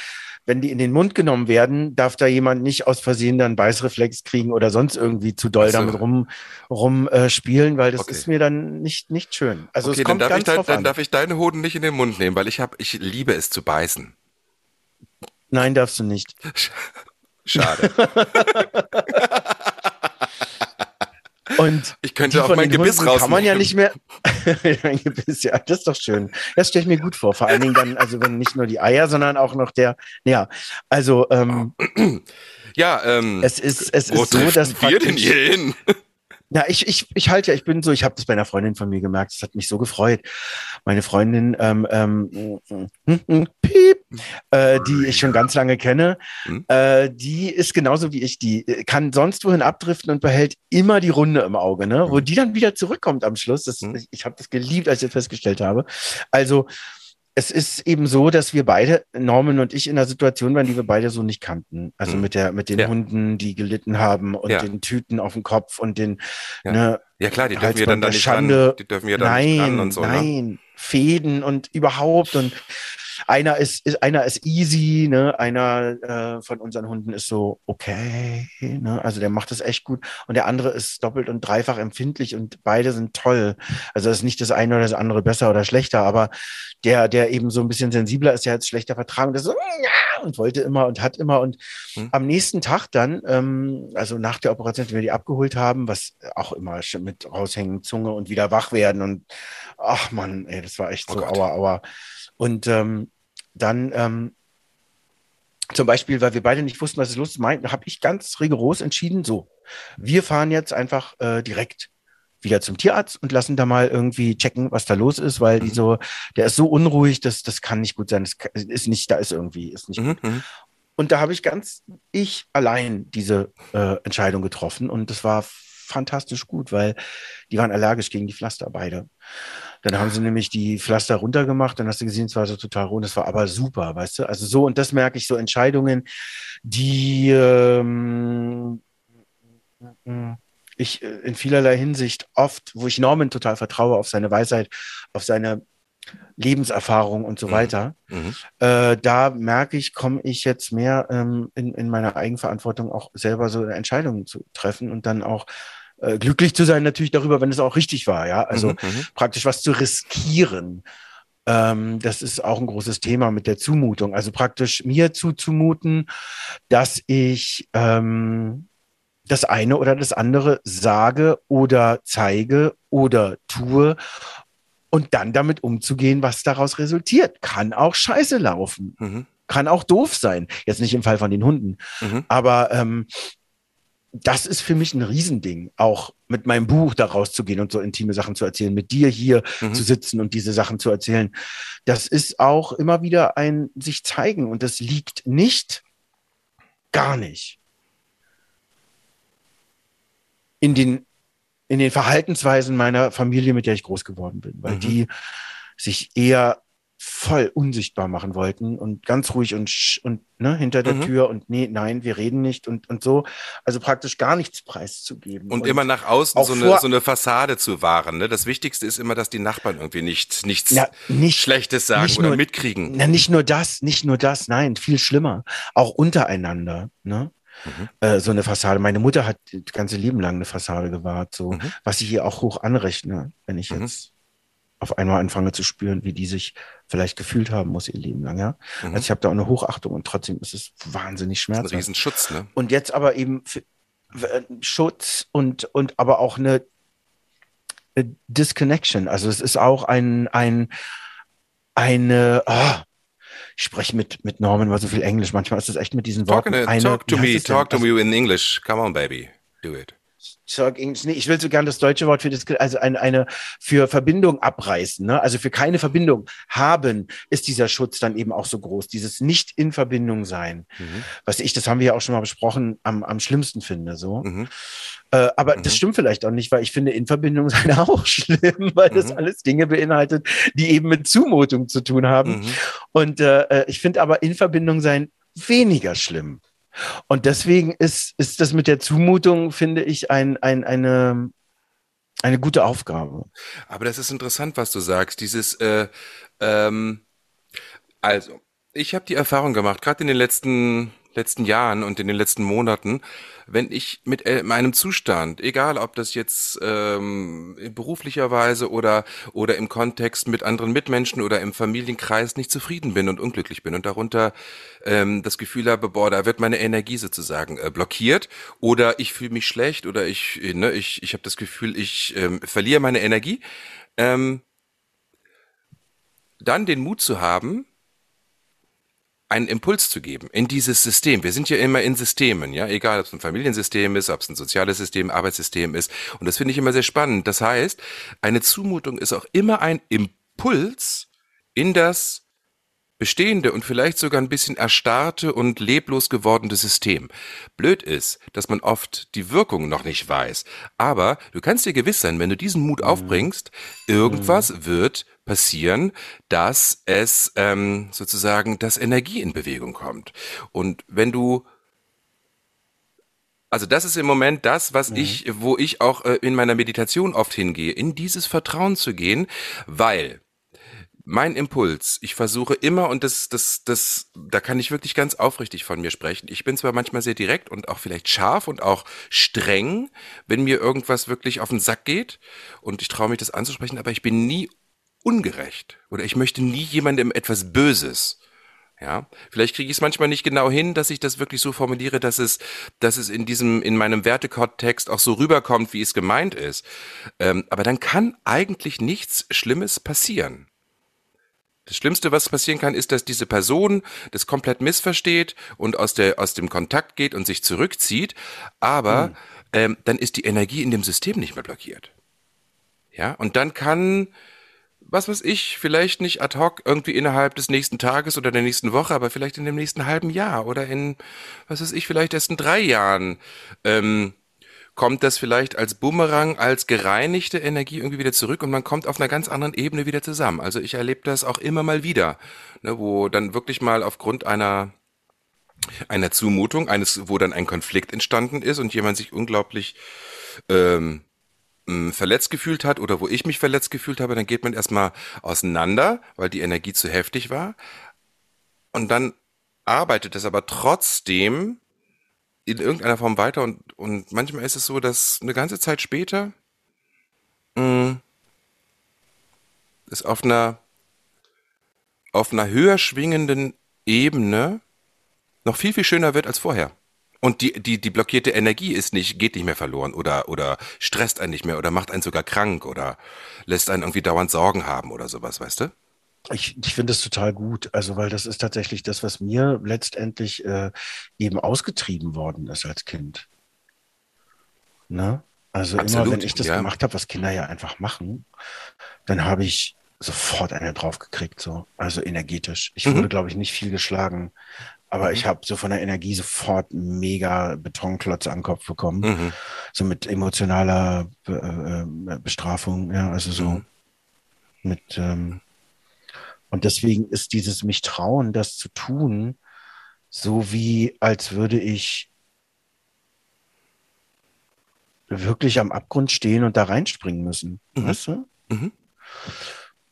wenn die in den Mund genommen werden, darf da jemand nicht aus Versehen dann Beißreflex kriegen oder sonst irgendwie zu doll so. damit rum, rum äh, spielen, weil das okay. ist mir dann nicht, nicht schön. Also okay, es kommt dann, darf ganz ich, dein, dann darf ich deine Hoden nicht in den Mund nehmen, weil ich habe, ich liebe es zu beißen. Nein, darfst du nicht. Schade. Und ich könnte auch mein Gebiss raus. Kann man ja nicht mehr. mein Gebiss, ja, das ist doch schön. Das stelle ich mir gut vor. Vor allen Dingen dann, also wenn nicht nur die Eier, sondern auch noch der. Ja, also. Ähm, ja, ähm, es ist, es ist so, dass wir denn hier hin? Ja, ich, ich, ich halte ja, ich bin so, ich habe das bei einer Freundin von mir gemerkt, das hat mich so gefreut. Meine Freundin, ähm, ähm, hm, hm, piep, äh, die ich schon ganz lange kenne, hm? äh, die ist genauso wie ich, die äh, kann sonst wohin abdriften und behält immer die Runde im Auge, ne? Wo die dann wieder zurückkommt am Schluss. Das, ich ich habe das geliebt, als ich das festgestellt habe. Also es ist eben so, dass wir beide, Norman und ich, in einer Situation waren, die wir beide so nicht kannten. Also mhm. mit der, mit den ja. Hunden, die gelitten haben und ja. den Tüten auf dem Kopf und den, ja, ne, ja klar, die dürfen wir dann da nicht Schande. Ran, die dürfen wir dann nein, nicht ran und so. Ne? Nein, ne? Fäden und überhaupt und einer ist, ist, einer ist easy, ne? einer äh, von unseren Hunden ist so okay, ne? also der macht das echt gut und der andere ist doppelt und dreifach empfindlich und beide sind toll. Also ist nicht das eine oder das andere besser oder schlechter, aber der, der eben so ein bisschen sensibler ist, der hat schlechter vertragen, das so, und wollte immer und hat immer und hm. am nächsten Tag dann, ähm, also nach der Operation, wenn wir die abgeholt haben, was auch immer mit raushängen, Zunge und wieder wach werden und ach man, ey, das war echt oh so Gott. aua, aua. Und ähm, dann ähm, zum Beispiel, weil wir beide nicht wussten, was es los ist, meinten, habe ich ganz rigoros entschieden, so, wir fahren jetzt einfach äh, direkt wieder zum Tierarzt und lassen da mal irgendwie checken, was da los ist, weil die mhm. so, der ist so unruhig, das, das kann nicht gut sein, das ist nicht, da ist irgendwie, ist nicht mhm. gut. Mhm. Und da habe ich ganz ich allein diese äh, Entscheidung getroffen und das war fantastisch gut, weil die waren allergisch gegen die Pflaster beide. Dann haben sie nämlich die Pflaster runtergemacht, dann hast du gesehen, es war so total rund, das war aber super, weißt du? Also so, und das merke ich, so Entscheidungen, die ähm, ich äh, in vielerlei Hinsicht oft, wo ich Norman total vertraue, auf seine Weisheit, auf seine Lebenserfahrung und so mhm. weiter. Mhm. Äh, da merke ich, komme ich jetzt mehr ähm, in, in meiner Eigenverantwortung auch selber so Entscheidungen zu treffen und dann auch äh, glücklich zu sein natürlich darüber, wenn es auch richtig war, ja. Also mhm, mhm. praktisch was zu riskieren. Ähm, das ist auch ein großes Thema mit der Zumutung. Also praktisch mir zuzumuten, dass ich ähm, das eine oder das andere sage oder zeige oder tue und dann damit umzugehen, was daraus resultiert. Kann auch scheiße laufen. Mhm. Kann auch doof sein. Jetzt nicht im Fall von den Hunden. Mhm. Aber ähm, das ist für mich ein Riesending, auch mit meinem Buch da rauszugehen und so intime Sachen zu erzählen, mit dir hier mhm. zu sitzen und diese Sachen zu erzählen. Das ist auch immer wieder ein sich zeigen und das liegt nicht, gar nicht in den, in den Verhaltensweisen meiner Familie, mit der ich groß geworden bin, weil mhm. die sich eher voll unsichtbar machen wollten und ganz ruhig und, und ne, hinter der mhm. Tür und nee, nein, wir reden nicht und, und so. Also praktisch gar nichts preiszugeben. Und, und immer nach außen so eine, so eine Fassade zu wahren. Ne? Das Wichtigste ist immer, dass die Nachbarn irgendwie nicht, nichts ja, nicht, Schlechtes sagen nicht oder nur, mitkriegen. Na, nicht nur das, nicht nur das, nein, viel schlimmer. Auch untereinander. Ne? Mhm. Äh, so eine Fassade. Meine Mutter hat das ganze Leben lang eine Fassade gewahrt, so, mhm. was ich ihr auch hoch anrechne, wenn ich mhm. jetzt auf einmal anfange zu spüren, wie die sich vielleicht gefühlt haben muss ihr Leben lang, ja. Mhm. Also ich habe da auch eine Hochachtung und trotzdem ist es wahnsinnig schmerzhaft. Ein Riesenschutz, ne? Und jetzt aber eben für, äh, Schutz und, und aber auch eine, eine Disconnection. Also es ist auch ein, ein, eine, oh, ich spreche mit, mit Norman mal so viel Englisch. Manchmal ist es echt mit diesen Worten. Talk, eine, talk to me, talk to also, me in English. Come on, baby. Do it. Nee, ich will so gern das deutsche Wort für das, also eine, eine für Verbindung abreißen, ne? Also für keine Verbindung haben ist dieser Schutz dann eben auch so groß. Dieses nicht in Verbindung sein. Mhm. Was ich, das haben wir ja auch schon mal besprochen, am, am schlimmsten finde, so. Mhm. Äh, aber mhm. das stimmt vielleicht auch nicht, weil ich finde in Verbindung sein auch schlimm, weil das mhm. alles Dinge beinhaltet, die eben mit Zumutung zu tun haben. Mhm. Und äh, äh ich finde aber in Verbindung sein weniger schlimm. Und deswegen ist, ist das mit der Zumutung, finde ich, ein, ein, eine, eine gute Aufgabe. Aber das ist interessant, was du sagst. Dieses, äh, ähm, also, ich habe die Erfahrung gemacht, gerade in den letzten letzten Jahren und in den letzten Monaten, wenn ich mit äh, meinem Zustand, egal ob das jetzt ähm, beruflicherweise oder oder im Kontext mit anderen Mitmenschen oder im Familienkreis nicht zufrieden bin und unglücklich bin und darunter ähm, das Gefühl habe, boah, da wird meine Energie sozusagen äh, blockiert oder ich fühle mich schlecht oder ich ne, ich ich habe das Gefühl, ich ähm, verliere meine Energie, ähm, dann den Mut zu haben, einen Impuls zu geben in dieses System. Wir sind ja immer in Systemen, ja, egal ob es ein Familiensystem ist, ob es ein soziales System, Arbeitssystem ist. Und das finde ich immer sehr spannend. Das heißt, eine Zumutung ist auch immer ein Impuls in das bestehende und vielleicht sogar ein bisschen erstarrte und leblos gewordene System. Blöd ist, dass man oft die Wirkung noch nicht weiß. Aber du kannst dir gewiss sein, wenn du diesen Mut aufbringst, irgendwas mhm. wird passieren, dass es ähm, sozusagen, dass Energie in Bewegung kommt. Und wenn du also das ist im Moment das, was mhm. ich, wo ich auch äh, in meiner Meditation oft hingehe, in dieses Vertrauen zu gehen, weil mein Impuls, ich versuche immer, und das, das, das, da kann ich wirklich ganz aufrichtig von mir sprechen. Ich bin zwar manchmal sehr direkt und auch vielleicht scharf und auch streng, wenn mir irgendwas wirklich auf den Sack geht und ich traue mich das anzusprechen, aber ich bin nie ungerecht oder ich möchte nie jemandem etwas Böses. Ja, vielleicht kriege ich es manchmal nicht genau hin, dass ich das wirklich so formuliere, dass es, dass es in diesem, in meinem Wertekontext auch so rüberkommt, wie es gemeint ist. Ähm, aber dann kann eigentlich nichts Schlimmes passieren. Das Schlimmste, was passieren kann, ist, dass diese Person das komplett missversteht und aus, der, aus dem Kontakt geht und sich zurückzieht. Aber mhm. ähm, dann ist die Energie in dem System nicht mehr blockiert. Ja, und dann kann was weiß ich, vielleicht nicht ad hoc irgendwie innerhalb des nächsten Tages oder der nächsten Woche, aber vielleicht in dem nächsten halben Jahr oder in, was weiß ich, vielleicht erst in drei Jahren, ähm, kommt das vielleicht als Bumerang, als gereinigte Energie irgendwie wieder zurück und man kommt auf einer ganz anderen Ebene wieder zusammen. Also ich erlebe das auch immer mal wieder, ne, wo dann wirklich mal aufgrund einer einer Zumutung, eines, wo dann ein Konflikt entstanden ist und jemand sich unglaublich ähm, verletzt gefühlt hat oder wo ich mich verletzt gefühlt habe, dann geht man erstmal auseinander, weil die Energie zu heftig war. Und dann arbeitet es aber trotzdem in irgendeiner Form weiter und, und manchmal ist es so, dass eine ganze Zeit später mh, es auf einer auf einer höher schwingenden Ebene noch viel, viel schöner wird als vorher. Und die, die, die blockierte Energie ist nicht, geht nicht mehr verloren oder, oder stresst einen nicht mehr oder macht einen sogar krank oder lässt einen irgendwie dauernd Sorgen haben oder sowas, weißt du? Ich, ich finde das total gut, also weil das ist tatsächlich das, was mir letztendlich äh, eben ausgetrieben worden ist als Kind. Ne? Also Absolut, immer, wenn ich das ja. gemacht habe, was Kinder ja einfach machen, dann habe ich sofort eine draufgekriegt, so, also energetisch. Ich mhm. wurde, glaube ich, nicht viel geschlagen, aber mhm. ich habe so von der Energie sofort mega Betonklotze am Kopf bekommen. Mhm. So mit emotionaler Be äh, äh, Bestrafung, ja, also so mhm. mit ähm, und deswegen ist dieses mich trauen, das zu tun, so wie als würde ich wirklich am Abgrund stehen und da reinspringen müssen. Mhm. Weißt du?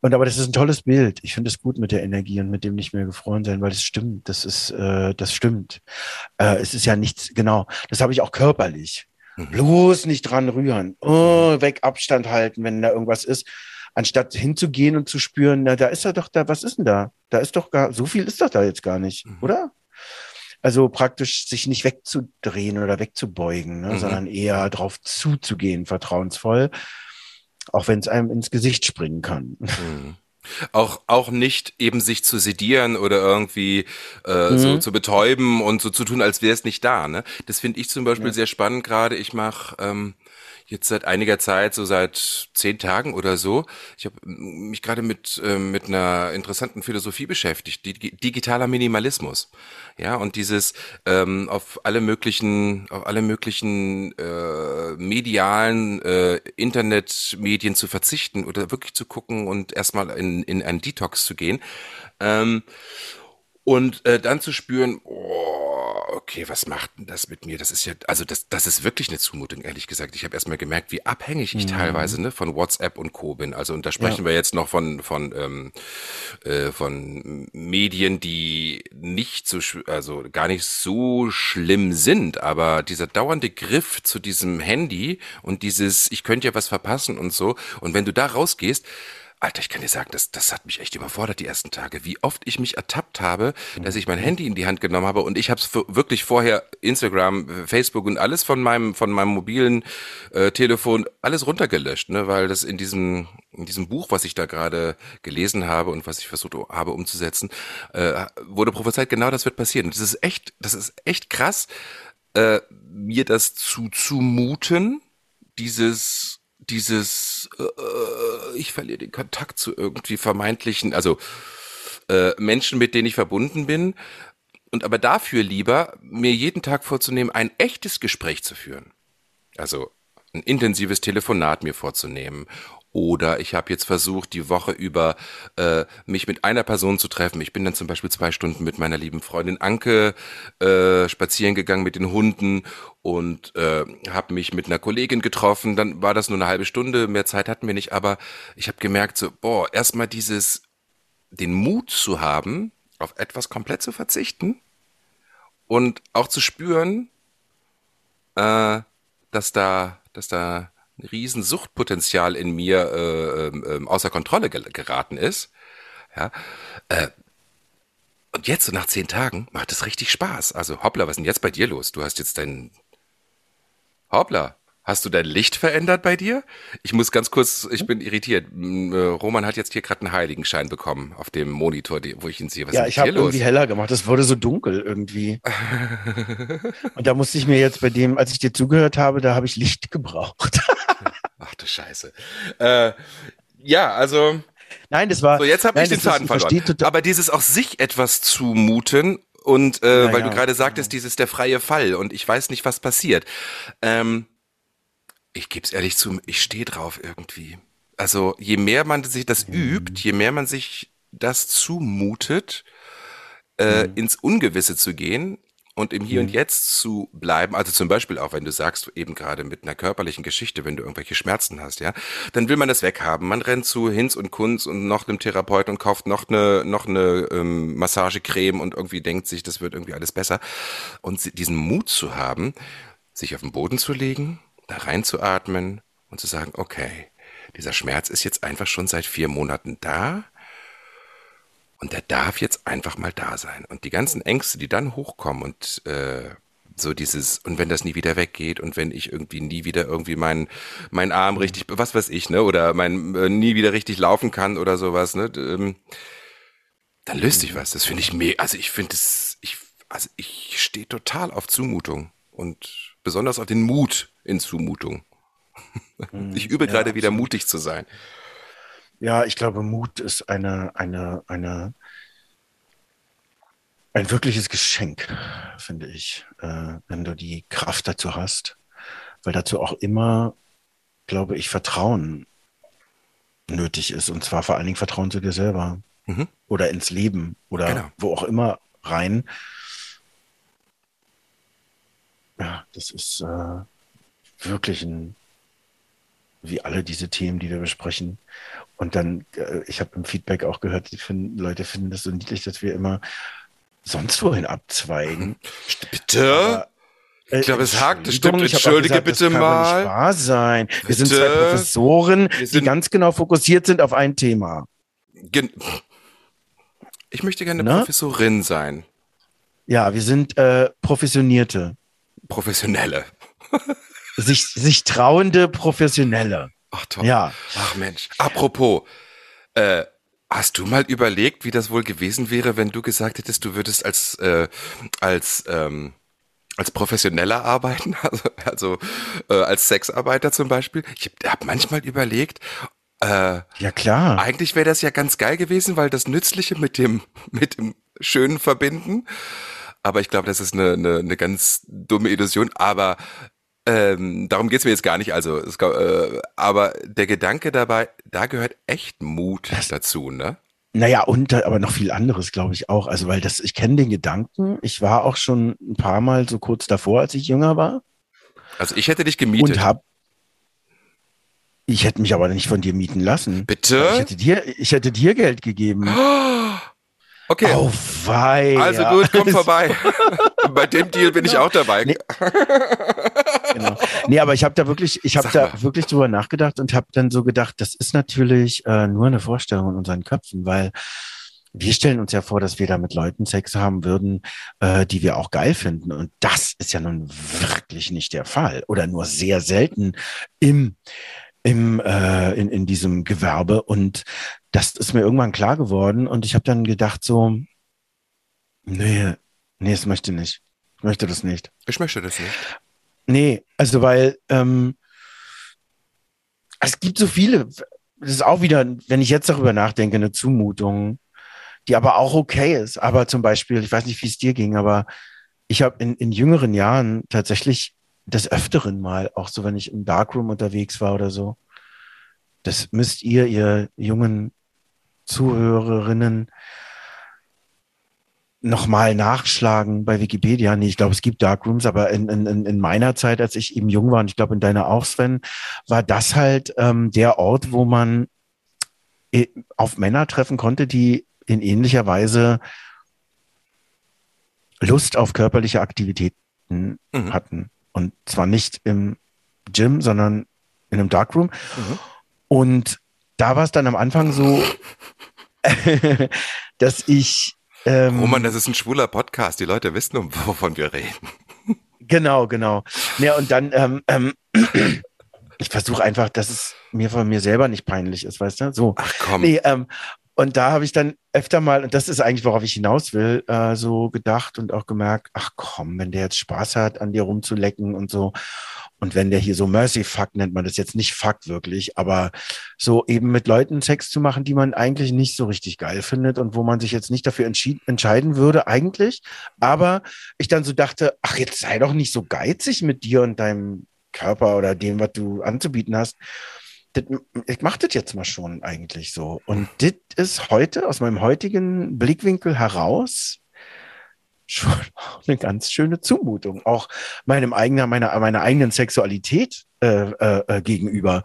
Mhm. Und aber das ist ein tolles Bild. Ich finde es gut mit der Energie und mit dem nicht mehr gefroren sein, weil es stimmt. Das ist, äh, das stimmt. Äh, es ist ja nichts, genau. Das habe ich auch körperlich. Mhm. Bloß nicht dran rühren. Oh, weg, Abstand halten, wenn da irgendwas ist. Anstatt hinzugehen und zu spüren, na, da ist er doch da, was ist denn da? Da ist doch gar, so viel ist doch da jetzt gar nicht, mhm. oder? Also praktisch sich nicht wegzudrehen oder wegzubeugen, ne, mhm. sondern eher drauf zuzugehen, vertrauensvoll auch wenn es einem ins Gesicht springen kann. Mhm. Auch, auch nicht eben sich zu sedieren oder irgendwie äh, mhm. so zu betäuben und so zu tun, als wäre es nicht da. Ne? Das finde ich zum Beispiel ja. sehr spannend gerade. Ich mache ähm, jetzt seit einiger Zeit, so seit zehn Tagen oder so. Ich habe mich gerade mit, äh, mit einer interessanten Philosophie beschäftigt, die, digitaler Minimalismus. Ja, und dieses ähm, auf alle möglichen, auf alle möglichen äh, medialen äh, Internetmedien zu verzichten oder wirklich zu gucken und erstmal in, in einen Detox zu gehen. Ähm, und äh, dann zu spüren, oh, okay, was macht denn das mit mir? Das ist ja, also das, das ist wirklich eine Zumutung, ehrlich gesagt. Ich habe erstmal gemerkt, wie abhängig ich mhm. teilweise ne, von WhatsApp und Co. bin. Also und da sprechen ja. wir jetzt noch von von ähm, äh, von Medien, die nicht so, also gar nicht so schlimm sind, aber dieser dauernde Griff zu diesem Handy und dieses, ich könnte ja was verpassen und so. Und wenn du da rausgehst, Alter, ich kann dir sagen, das, das hat mich echt überfordert die ersten Tage. Wie oft ich mich ertappt habe, dass ich mein Handy in die Hand genommen habe und ich habe es wirklich vorher Instagram, Facebook und alles von meinem von meinem mobilen äh, Telefon alles runtergelöscht, ne, weil das in diesem in diesem Buch, was ich da gerade gelesen habe und was ich versucht habe umzusetzen, äh, wurde prophezeit, genau das wird passieren. das ist echt, das ist echt krass, äh, mir das zuzumuten, dieses dieses, äh, äh, ich verliere den Kontakt zu irgendwie vermeintlichen, also äh, Menschen, mit denen ich verbunden bin. Und aber dafür lieber, mir jeden Tag vorzunehmen, ein echtes Gespräch zu führen. Also ein intensives Telefonat mir vorzunehmen oder ich habe jetzt versucht, die Woche über äh, mich mit einer Person zu treffen. Ich bin dann zum Beispiel zwei Stunden mit meiner lieben Freundin Anke äh, spazieren gegangen mit den Hunden und äh, habe mich mit einer Kollegin getroffen. Dann war das nur eine halbe Stunde, mehr Zeit hatten wir nicht, aber ich habe gemerkt, so, boah, erstmal dieses den Mut zu haben, auf etwas komplett zu verzichten und auch zu spüren, äh, dass da, dass da riesen Suchtpotenzial in mir äh, äh, außer Kontrolle ge geraten ist. Ja. Äh, und jetzt, so nach zehn Tagen, macht es richtig Spaß. Also, hoppla, was ist denn jetzt bei dir los? Du hast jetzt dein. Hoppla, Hast du dein Licht verändert bei dir? Ich muss ganz kurz, ich bin irritiert. Äh, Roman hat jetzt hier gerade einen Heiligenschein bekommen auf dem Monitor, wo ich ihn sehe. Was ja, ich habe irgendwie heller gemacht. Es wurde so dunkel irgendwie. Und da musste ich mir jetzt bei dem, als ich dir zugehört habe, da habe ich Licht gebraucht. Ach du Scheiße. Äh, ja, also. Nein, das war. So, jetzt habe ich den Faden verloren. Aber dieses auch sich etwas zumuten und äh, ja, weil du gerade sagtest, ja. dieses der freie Fall und ich weiß nicht, was passiert. Ähm, ich gebe es ehrlich zu, ich stehe drauf irgendwie. Also je mehr man sich das mhm. übt, je mehr man sich das zumutet, äh, mhm. ins Ungewisse zu gehen und im Hier mhm. und Jetzt zu bleiben, also zum Beispiel auch, wenn du sagst, eben gerade mit einer körperlichen Geschichte, wenn du irgendwelche Schmerzen hast, ja, dann will man das weghaben. Man rennt zu Hinz und Kunz und noch einem Therapeuten und kauft noch eine, noch eine ähm, Massagecreme und irgendwie denkt sich, das wird irgendwie alles besser. Und diesen Mut zu haben, sich auf den Boden zu legen, da reinzuatmen und zu sagen, okay, dieser Schmerz ist jetzt einfach schon seit vier Monaten da und der darf jetzt einfach mal da sein. Und die ganzen Ängste, die dann hochkommen und äh, so dieses, und wenn das nie wieder weggeht und wenn ich irgendwie nie wieder irgendwie meinen mein Arm richtig, was weiß ich, ne, oder mein äh, nie wieder richtig laufen kann oder sowas, ne, ähm, dann löst sich was. Das finde ich mega, also ich finde es, ich, also ich stehe total auf Zumutung und besonders auf den Mut in Zumutung. Mhm. Ich übe ja, gerade wieder mutig zu sein. Ja, ich glaube, Mut ist eine, eine, eine, ein wirkliches Geschenk, finde ich, äh, wenn du die Kraft dazu hast. Weil dazu auch immer, glaube ich, Vertrauen nötig ist. Und zwar vor allen Dingen Vertrauen zu dir selber mhm. oder ins Leben oder genau. wo auch immer rein. Ja, das ist äh, wirklich ein, wie alle diese Themen, die wir besprechen. Und dann, äh, ich habe im Feedback auch gehört, die finden, Leute finden das so niedlich, dass wir immer sonst wohin abzweigen. Bitte? Äh, ich glaube, es hakt. Stimmt, entschuldige gesagt, bitte das kann mal. Nicht wahr sein. Wir sind zwei Professoren, sind die ganz genau fokussiert sind auf ein Thema. Gen ich möchte gerne Na? Professorin sein. Ja, wir sind äh, Professionierte. Professionelle. sich, sich trauende Professionelle. Ach toll. Ja. Ach Mensch. Apropos, äh, hast du mal überlegt, wie das wohl gewesen wäre, wenn du gesagt hättest, du würdest als, äh, als, ähm, als Professioneller arbeiten, also, also äh, als Sexarbeiter zum Beispiel. Ich habe hab manchmal überlegt, äh, ja klar. Eigentlich wäre das ja ganz geil gewesen, weil das Nützliche mit dem mit dem Schönen verbinden aber ich glaube, das ist eine, eine, eine ganz dumme Illusion. Aber ähm, darum geht's mir jetzt gar nicht. Also, es, äh, aber der Gedanke dabei, da gehört echt Mut das, dazu, ne? Naja, und aber noch viel anderes, glaube ich auch. Also, weil das, ich kenne den Gedanken. Ich war auch schon ein paar Mal so kurz davor, als ich jünger war. Also, ich hätte dich gemietet. Und hab, ich hätte mich aber nicht von dir mieten lassen. Bitte? Ich hätte dir, ich hätte dir Geld gegeben. Okay. Oh, wei. Also gut, komm vorbei. Bei dem Deal bin ich auch dabei. Nee, genau. nee aber ich habe da wirklich, ich habe da wirklich drüber nachgedacht und habe dann so gedacht, das ist natürlich äh, nur eine Vorstellung in unseren Köpfen, weil wir stellen uns ja vor, dass wir da mit Leuten Sex haben würden, äh, die wir auch geil finden. Und das ist ja nun wirklich nicht der Fall oder nur sehr selten im im, äh, in, in diesem Gewerbe. Und das ist mir irgendwann klar geworden. Und ich habe dann gedacht, so, nee, nee, das möchte ich nicht. Ich möchte das nicht. Ich möchte das nicht. Nee, also weil ähm, es gibt so viele, das ist auch wieder, wenn ich jetzt darüber nachdenke, eine Zumutung, die aber auch okay ist. Aber zum Beispiel, ich weiß nicht, wie es dir ging, aber ich habe in, in jüngeren Jahren tatsächlich des Öfteren mal, auch so, wenn ich im Darkroom unterwegs war oder so. Das müsst ihr, ihr jungen Zuhörerinnen, nochmal nachschlagen bei Wikipedia. Nee, ich glaube, es gibt Darkrooms, aber in, in, in meiner Zeit, als ich eben jung war, und ich glaube in deiner auch, Sven, war das halt ähm, der Ort, wo man äh, auf Männer treffen konnte, die in ähnlicher Weise Lust auf körperliche Aktivitäten mhm. hatten. Und zwar nicht im Gym, sondern in einem Darkroom. Mhm. Und da war es dann am Anfang so, dass ich. Ähm, Roman, das ist ein schwuler Podcast. Die Leute wissen, wovon wir reden. Genau, genau. Ja, und dann, ähm, ähm, ich versuche einfach, dass es mir von mir selber nicht peinlich ist, weißt du? So. Ach komm. Nee, ähm, und da habe ich dann öfter mal, und das ist eigentlich, worauf ich hinaus will, äh, so gedacht und auch gemerkt, ach komm, wenn der jetzt Spaß hat, an dir rumzulecken und so. Und wenn der hier so Mercy Fuck nennt man das jetzt nicht Fuck wirklich, aber so eben mit Leuten Sex zu machen, die man eigentlich nicht so richtig geil findet und wo man sich jetzt nicht dafür entscheiden würde eigentlich. Aber ich dann so dachte, ach, jetzt sei doch nicht so geizig mit dir und deinem Körper oder dem, was du anzubieten hast das, ich mache das jetzt mal schon eigentlich so. Und das ist heute, aus meinem heutigen Blickwinkel heraus, schon eine ganz schöne Zumutung. Auch meinem eigenen, meiner, meiner eigenen Sexualität äh, äh, äh, gegenüber,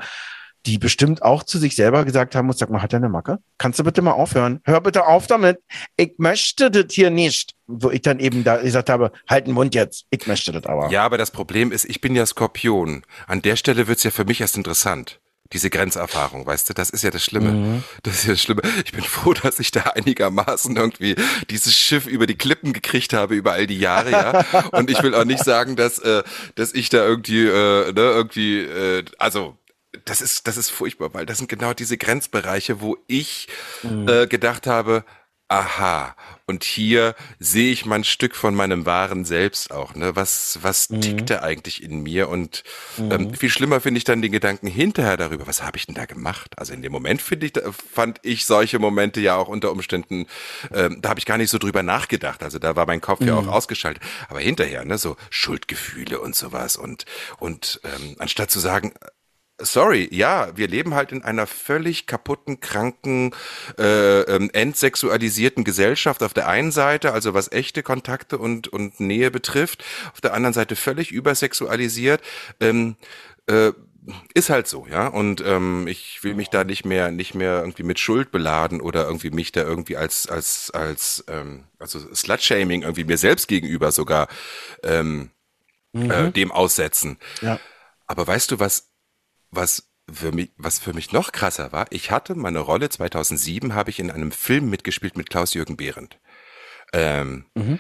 die bestimmt auch zu sich selber gesagt haben muss, sag mal, hat er eine Macke? Kannst du bitte mal aufhören? Hör bitte auf damit. Ich möchte das hier nicht. Wo ich dann eben da gesagt habe, halt den Mund jetzt. Ich möchte das aber. Ja, aber das Problem ist, ich bin ja Skorpion. An der Stelle wird's ja für mich erst interessant diese Grenzerfahrung, weißt du, das ist ja das Schlimme. Mhm. Das ist ja das Schlimme. Ich bin froh, dass ich da einigermaßen irgendwie dieses Schiff über die Klippen gekriegt habe über all die Jahre, ja. Und ich will auch nicht sagen, dass, äh, dass ich da irgendwie, äh, ne, irgendwie, äh, also das ist, das ist furchtbar, weil das sind genau diese Grenzbereiche, wo ich mhm. äh, gedacht habe, aha, und hier sehe ich mal ein Stück von meinem wahren Selbst auch. Ne? Was, was mhm. tickt da eigentlich in mir? Und ähm, mhm. ähm, viel schlimmer finde ich dann den Gedanken hinterher darüber, was habe ich denn da gemacht? Also in dem Moment finde ich, fand ich solche Momente ja auch unter Umständen, ähm, da habe ich gar nicht so drüber nachgedacht. Also da war mein Kopf mhm. ja auch mhm. ausgeschaltet. Aber hinterher, ne, so Schuldgefühle und sowas. Und, und ähm, anstatt zu sagen, sorry, ja, wir leben halt in einer völlig kaputten, kranken, äh, ähm, entsexualisierten Gesellschaft auf der einen Seite, also was echte Kontakte und, und Nähe betrifft, auf der anderen Seite völlig übersexualisiert. Ähm, äh, ist halt so, ja. Und ähm, ich will mich da nicht mehr, nicht mehr irgendwie mit Schuld beladen oder irgendwie mich da irgendwie als, als, als, ähm, also Slutshaming irgendwie mir selbst gegenüber sogar ähm, mhm. äh, dem aussetzen. Ja. Aber weißt du, was was für mich, was für mich noch krasser war, ich hatte meine Rolle 2007 habe ich in einem Film mitgespielt mit Klaus-Jürgen Behrendt. Ähm, mhm.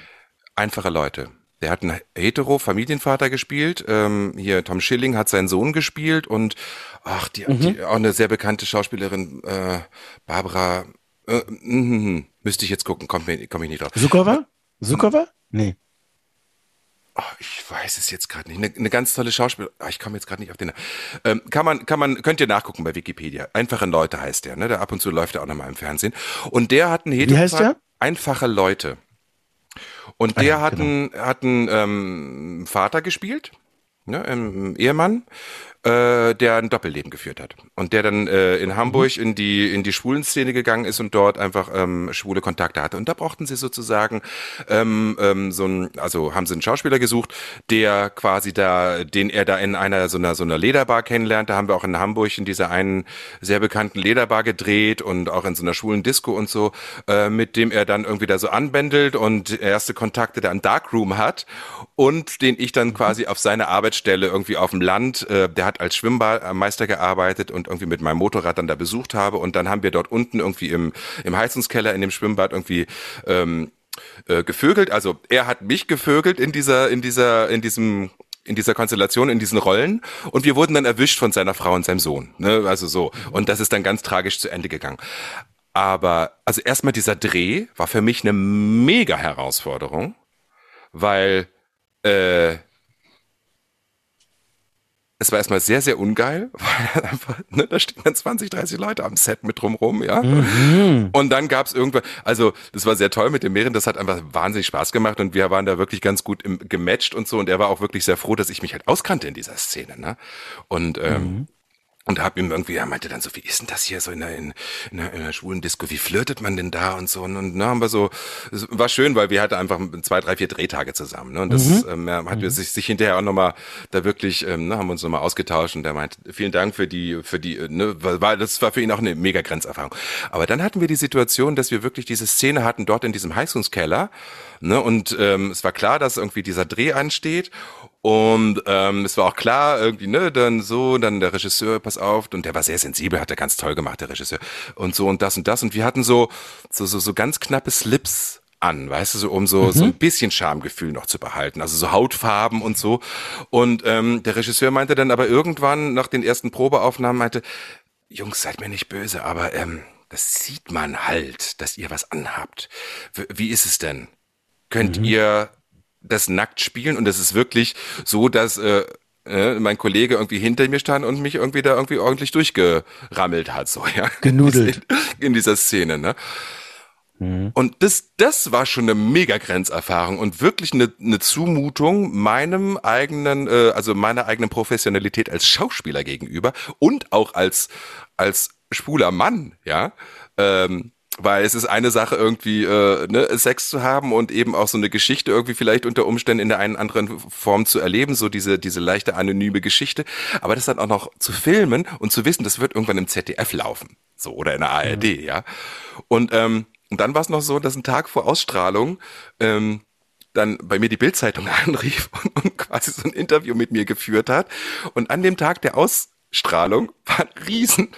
Einfache Leute. Der hat einen hetero-Familienvater gespielt. Ähm, hier Tom Schilling hat seinen Sohn gespielt und ach, die, mhm. die auch eine sehr bekannte Schauspielerin, äh, Barbara, äh, mh, müsste ich jetzt gucken, kommt mir, komm ich nicht drauf. Sukova? Sukova? Nee. Oh, ich weiß es jetzt gerade nicht. Eine, eine, ganz tolle Schauspielerin. Oh, ich komme jetzt gerade nicht auf den. Ähm, kann man, kann man, könnt ihr nachgucken bei Wikipedia. Einfache Leute heißt der, ne? Der ab und zu läuft er auch nochmal im Fernsehen. Und der hat einen Wie heißt der? Einfache Leute. Und der ah, ja, hat, genau. einen, hat einen ähm, Vater gespielt, ne, einen Ehemann, äh, der ein Doppelleben geführt hat. Und der dann äh, in Hamburg in die in die schwulen Szene gegangen ist und dort einfach ähm, schwule Kontakte hatte. Und da brauchten sie sozusagen ähm, ähm, so ein also haben sie einen Schauspieler gesucht der quasi da den er da in einer so einer so einer Lederbar kennenlernt. Da haben wir auch in Hamburg in dieser einen sehr bekannten Lederbar gedreht und auch in so einer schwulen Disco und so äh, mit dem er dann irgendwie da so anbändelt und erste Kontakte da im Darkroom hat und den ich dann quasi auf seine Arbeitsstelle irgendwie auf dem Land äh, der hat hat als Schwimmmeister gearbeitet und irgendwie mit meinem Motorrad dann da besucht habe. Und dann haben wir dort unten irgendwie im, im Heizungskeller in dem Schwimmbad irgendwie ähm, äh, gevögelt. Also er hat mich gevögelt in dieser, in dieser, in diesem in dieser Konstellation, in diesen Rollen. Und wir wurden dann erwischt von seiner Frau und seinem Sohn. Ne? Also so. Und das ist dann ganz tragisch zu Ende gegangen. Aber also erstmal dieser Dreh war für mich eine mega Herausforderung, weil äh, es war erstmal sehr, sehr ungeil, weil einfach, ne, da stehen dann 20, 30 Leute am Set mit drumrum, ja. Mhm. Und dann gab es irgendwann, also das war sehr toll mit dem Meeren, das hat einfach wahnsinnig Spaß gemacht und wir waren da wirklich ganz gut im, gematcht und so und er war auch wirklich sehr froh, dass ich mich halt auskannte in dieser Szene, ne? Und ähm, mhm. Und hab ihm irgendwie, er meinte dann so, wie ist denn das hier so in der, in, in der, in der schwulen Disco, wie flirtet man denn da und so und, und ne, haben wir so, es war schön, weil wir hatten einfach zwei, drei, vier Drehtage zusammen, ne, und das mhm. ähm, hat mhm. sich, sich hinterher auch nochmal da wirklich, ähm, ne, haben uns nochmal ausgetauscht und der meint, vielen Dank für die, für die, ne, weil das war für ihn auch eine mega Grenzerfahrung. Aber dann hatten wir die Situation, dass wir wirklich diese Szene hatten dort in diesem Heizungskeller, ne, und ähm, es war klar, dass irgendwie dieser Dreh ansteht und ähm, es war auch klar, irgendwie, ne, dann so, dann der Regisseur, pass auf, und der war sehr sensibel, hat er ganz toll gemacht, der Regisseur. Und so und das und das. Und wir hatten so, so, so, so ganz knappe Slips an, weißt du, so um so, mhm. so ein bisschen Schamgefühl noch zu behalten. Also so Hautfarben und so. Und ähm, der Regisseur meinte dann aber irgendwann nach den ersten Probeaufnahmen, meinte, Jungs, seid mir nicht böse, aber ähm, das sieht man halt, dass ihr was anhabt. Wie ist es denn? Könnt mhm. ihr das nackt spielen und es ist wirklich so, dass äh, äh, mein Kollege irgendwie hinter mir stand und mich irgendwie da irgendwie ordentlich durchgerammelt hat, so ja. Genudelt. In dieser Szene, ne? Mhm. Und das, das war schon eine mega Grenzerfahrung und wirklich eine, eine Zumutung meinem eigenen, äh, also meiner eigenen Professionalität als Schauspieler gegenüber und auch als, als schwuler Mann, ja. Ähm, weil es ist eine Sache irgendwie äh, ne, Sex zu haben und eben auch so eine Geschichte irgendwie vielleicht unter Umständen in der einen anderen Form zu erleben, so diese diese leichte anonyme Geschichte, aber das dann auch noch zu filmen und zu wissen, das wird irgendwann im ZDF laufen, so oder in der ARD, mhm. ja. Und ähm, und dann war es noch so, dass ein Tag vor Ausstrahlung ähm, dann bei mir die Bildzeitung anrief und, und quasi so ein Interview mit mir geführt hat und an dem Tag der Aus Strahlung war ein riesen,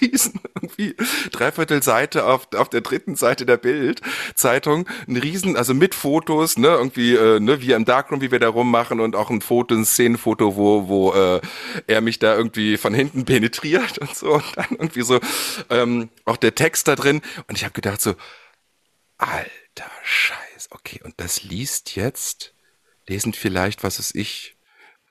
riesen, irgendwie dreiviertel Seite auf, auf der dritten Seite der Bild-Zeitung, ein riesen, also mit Fotos, ne, irgendwie, äh, ne, wie im Darkroom, wie wir da rummachen und auch ein Foto, ein Szenenfoto, wo, wo äh, er mich da irgendwie von hinten penetriert und so und dann irgendwie so ähm, auch der Text da drin. Und ich habe gedacht so, alter Scheiß, okay, und das liest jetzt, lesen vielleicht, was ist ich,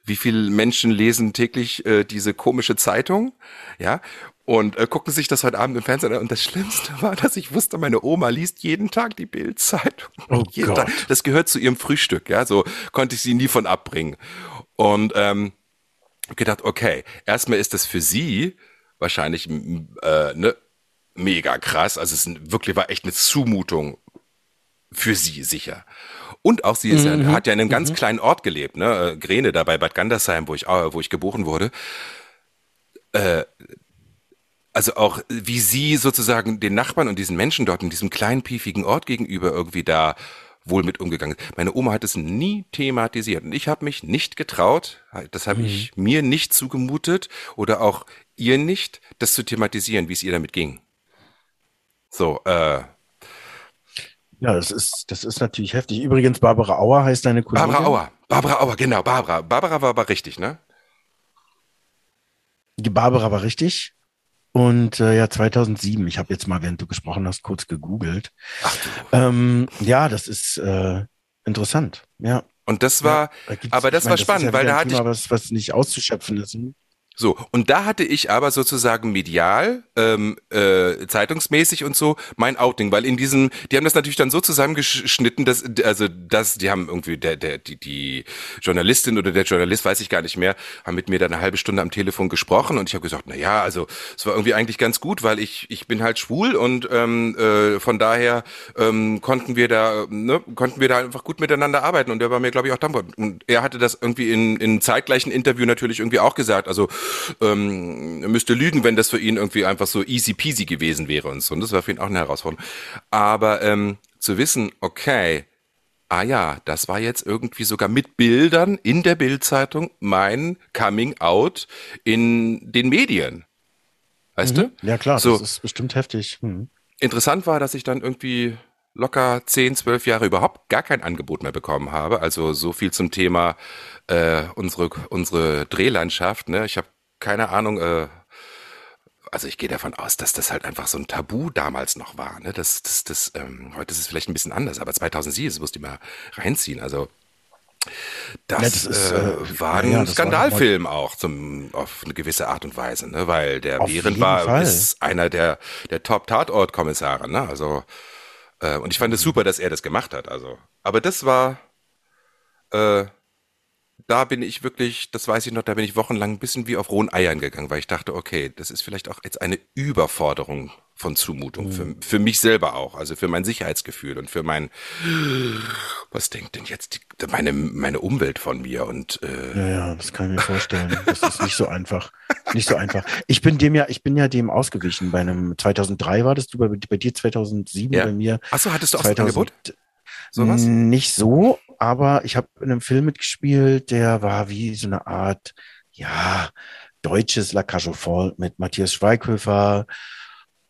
wie viele Menschen lesen täglich äh, diese komische Zeitung, ja, und äh, gucken sich das heute Abend im Fernsehen an. Und das Schlimmste war, dass ich wusste, meine Oma liest jeden Tag die Bildzeitung. Oh jeden Gott. Tag. Das gehört zu ihrem Frühstück, ja, so konnte ich sie nie von abbringen. Und ähm, gedacht, okay, erstmal ist das für sie wahrscheinlich äh, ne, mega krass. Also es wirklich war echt eine Zumutung für sie sicher. Und auch sie ist, mhm. hat ja in einem ganz mhm. kleinen Ort gelebt, ne? Äh, Grene da bei Bad Gandersheim, wo ich, äh, wo ich geboren wurde. Äh, also auch wie sie sozusagen den Nachbarn und diesen Menschen dort in diesem kleinen piefigen Ort gegenüber irgendwie da wohl mit umgegangen ist. Meine Oma hat es nie thematisiert und ich habe mich nicht getraut, das habe mhm. ich mir nicht zugemutet oder auch ihr nicht, das zu thematisieren, wie es ihr damit ging. So, äh, ja, das ist, das ist natürlich heftig. Übrigens, Barbara Auer heißt deine Kollegin. Barbara Auer. Barbara Auer, genau, Barbara. Barbara war aber richtig, ne? Die Barbara war richtig. Und äh, ja, 2007, ich habe jetzt mal, während du gesprochen hast, kurz gegoogelt. Ach du. Ähm, ja, das ist äh, interessant, ja. Und das war, ja, da aber das meine, war spannend, das ja weil da hatte Thema, ich. Was, was nicht auszuschöpfen ist. So, und da hatte ich aber sozusagen medial, ähm, äh, zeitungsmäßig und so mein Outing, weil in diesem, die haben das natürlich dann so zusammengeschnitten, dass, also das, die haben irgendwie, der, der, die, die Journalistin oder der Journalist, weiß ich gar nicht mehr, haben mit mir dann eine halbe Stunde am Telefon gesprochen und ich habe gesagt, na ja, also es war irgendwie eigentlich ganz gut, weil ich, ich bin halt schwul und ähm, äh, von daher ähm, konnten wir da, ne, konnten wir da einfach gut miteinander arbeiten und der war mir, glaube ich, auch dankbar. Und er hatte das irgendwie in, in zeitgleichen Interview natürlich irgendwie auch gesagt, also ähm, müsste lügen, wenn das für ihn irgendwie einfach so easy peasy gewesen wäre und so. Und das war für ihn auch eine Herausforderung. Aber ähm, zu wissen, okay, ah ja, das war jetzt irgendwie sogar mit Bildern in der Bildzeitung mein Coming Out in den Medien. Weißt mhm. du? Ja klar, so, das ist bestimmt heftig. Mhm. Interessant war, dass ich dann irgendwie locker 10, 12 Jahre überhaupt gar kein Angebot mehr bekommen habe. Also so viel zum Thema äh, unsere, unsere Drehlandschaft. Ne? Ich habe keine Ahnung, äh, also ich gehe davon aus, dass das halt einfach so ein Tabu damals noch war. Ne? Das, das, das, ähm, heute ist es vielleicht ein bisschen anders, aber 2007, das musste ich mal reinziehen. Also das, ja, das ist, äh, äh war ein ja, Skandalfilm war auch zum, auf eine gewisse Art und Weise, ne? weil der Behren war ist einer der, der Top-Tatort-Kommissare. Ne? Also, äh, und ich fand es super, dass er das gemacht hat. Also, aber das war, äh, da bin ich wirklich, das weiß ich noch, da bin ich wochenlang ein bisschen wie auf rohen Eiern gegangen, weil ich dachte, okay, das ist vielleicht auch jetzt eine Überforderung von Zumutung, für, Mhm. für mich selber auch, also für mein Sicherheitsgefühl und für mein, was denkt denn jetzt die, meine, meine Umwelt von mir und äh, Ja, ja, das kann ich mir vorstellen. Das ist nicht so einfach. Nicht so einfach. Ich bin dem ja, ich bin ja dem ausgewichen. Bei einem 2003 war das du bei, bei dir 2007 Ja. bei mir. Achso, hattest du auch ein 2000 Angebot? Sowas? Nicht so, aber ich habe in einem Film mitgespielt, der war wie so eine Art, ja, deutsches La Cage Folles mit Matthias Schweighöfer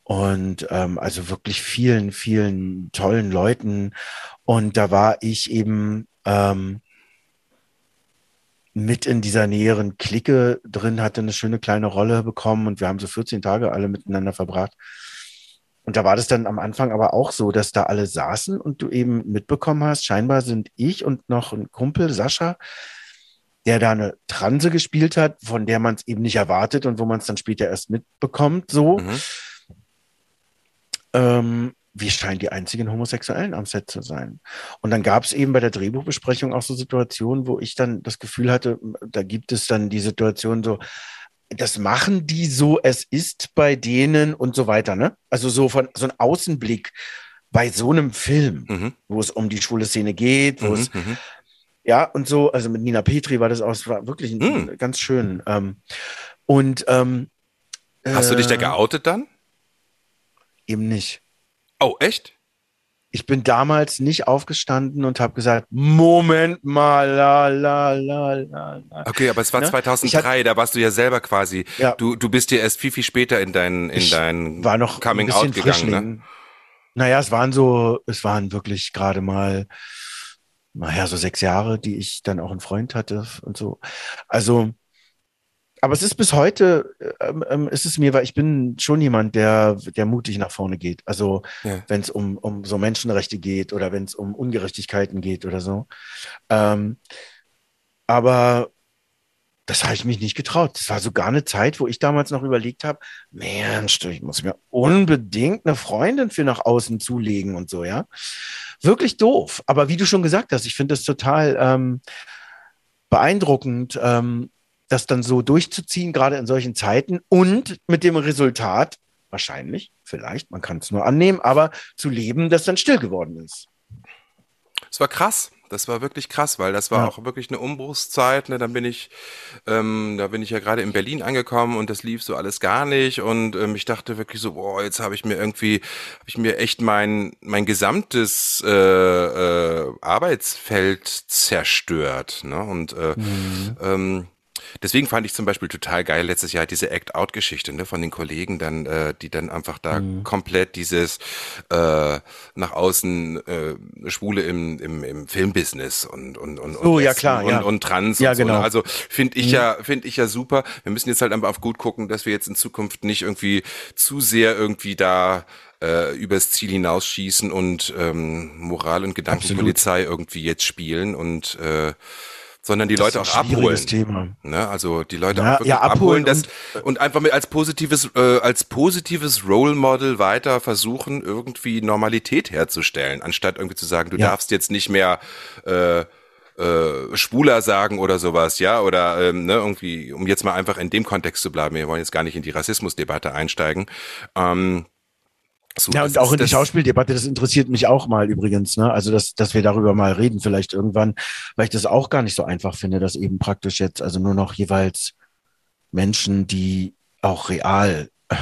und ähm, also wirklich vielen, vielen tollen Leuten. Und da war ich eben ähm, mit in dieser näheren Clique drin, hatte eine schöne kleine Rolle bekommen und wir haben so 14 Tage alle miteinander verbracht. Und da war das dann am Anfang aber auch so, dass da alle saßen und du eben mitbekommen hast, scheinbar sind ich und noch ein Kumpel, Sascha, der da eine Transe gespielt hat, von der man es eben nicht erwartet und wo man es dann später erst mitbekommt, so. Mhm. Ähm, wir scheinen die einzigen Homosexuellen am Set zu sein. Und dann gab es eben bei der Drehbuchbesprechung auch so Situationen, wo ich dann das Gefühl hatte, da gibt es dann die Situation so, das machen die so, es ist bei denen und so weiter, ne? Also so von so ein Außenblick bei so einem Film, Mhm. wo es um die schwule Szene geht, wo Mhm. es Mhm. ja, und so, also mit Nina Petri war das auch, es war wirklich ein, Hm. ganz schön. Ähm, und ähm, Hast du dich da äh, geoutet dann? Eben nicht. Oh, echt? Ich bin damals nicht aufgestanden und habe gesagt, Moment mal, la, la, la, la, la. Okay, aber es war Ne? 2003, da warst du ja selber quasi. Ja. Du, du bist ja erst viel, viel später in dein, in Ich dein War noch Coming Out gegangen, ne? Frischling. Naja, es waren so, es waren wirklich gerade mal, naja, so sechs Jahre, die ich dann auch einen Freund hatte und so. Also, aber es ist bis heute, ähm, ähm, ist es mir, weil ich bin schon jemand, der, der mutig nach vorne geht. Also, Ja. wenn es um, um so Menschenrechte geht oder wenn es um Ungerechtigkeiten geht oder so. Ähm, aber das habe ich mich nicht getraut. Das war sogar eine Zeit, wo ich damals noch überlegt habe, Mensch, ich muss mir unbedingt eine Freundin für nach außen zulegen und so, ja. Wirklich doof. Aber wie du schon gesagt hast, ich finde das total ähm, beeindruckend, ähm, das dann so durchzuziehen, gerade in solchen Zeiten und mit dem Resultat, wahrscheinlich, vielleicht, man kann es nur annehmen, aber zu leben, das dann still geworden ist. Es war krass. Das war wirklich krass, weil das war Ja. auch wirklich eine Umbruchszeit. Ne? Dann bin ich, ähm, da bin ich ja gerade in Berlin angekommen und das lief so alles gar nicht. Und ähm, ich dachte wirklich so, boah, jetzt habe ich mir irgendwie, habe ich mir echt mein mein gesamtes äh, äh, Arbeitsfeld zerstört. Ne? Und äh, ähm, Deswegen fand ich zum Beispiel total geil letztes Jahr diese Act-Out-Geschichte ne, von den Kollegen, dann, äh, die dann einfach da komplett dieses äh, nach außen äh, Schwule im, im, im Filmbusiness und und und, Oh, und ja, klar, und, ja. und Trans Ja, und so. genau. Ne? Also finde ich ja finde ich ja super. Wir müssen jetzt halt einfach auf gut gucken, dass wir jetzt in Zukunft nicht irgendwie zu sehr irgendwie da äh, übers Ziel hinausschießen und ähm, Moral und Gedankenpolizei irgendwie jetzt spielen und äh, sondern die Das Leute auch abholen. Thema. Ne? Also die Leute Ja, auch ja, abholen, abholen das, und, einfach mit als positives, äh, als positives Role Model weiter versuchen, irgendwie Normalität herzustellen, anstatt irgendwie zu sagen, du Ja. darfst jetzt nicht mehr äh, äh, Schwuler sagen oder sowas, ja, oder ähm, ne, irgendwie, um jetzt mal einfach in dem Kontext zu bleiben, wir wollen jetzt gar nicht in die Rassismusdebatte einsteigen. Ähm, so, Ja, und auch in der Schauspieldebatte, das interessiert mich auch mal übrigens, ne? Also, dass, dass wir darüber mal reden, vielleicht irgendwann, weil ich das auch gar nicht so einfach finde, dass eben praktisch jetzt also nur noch jeweils Menschen, die auch real äh,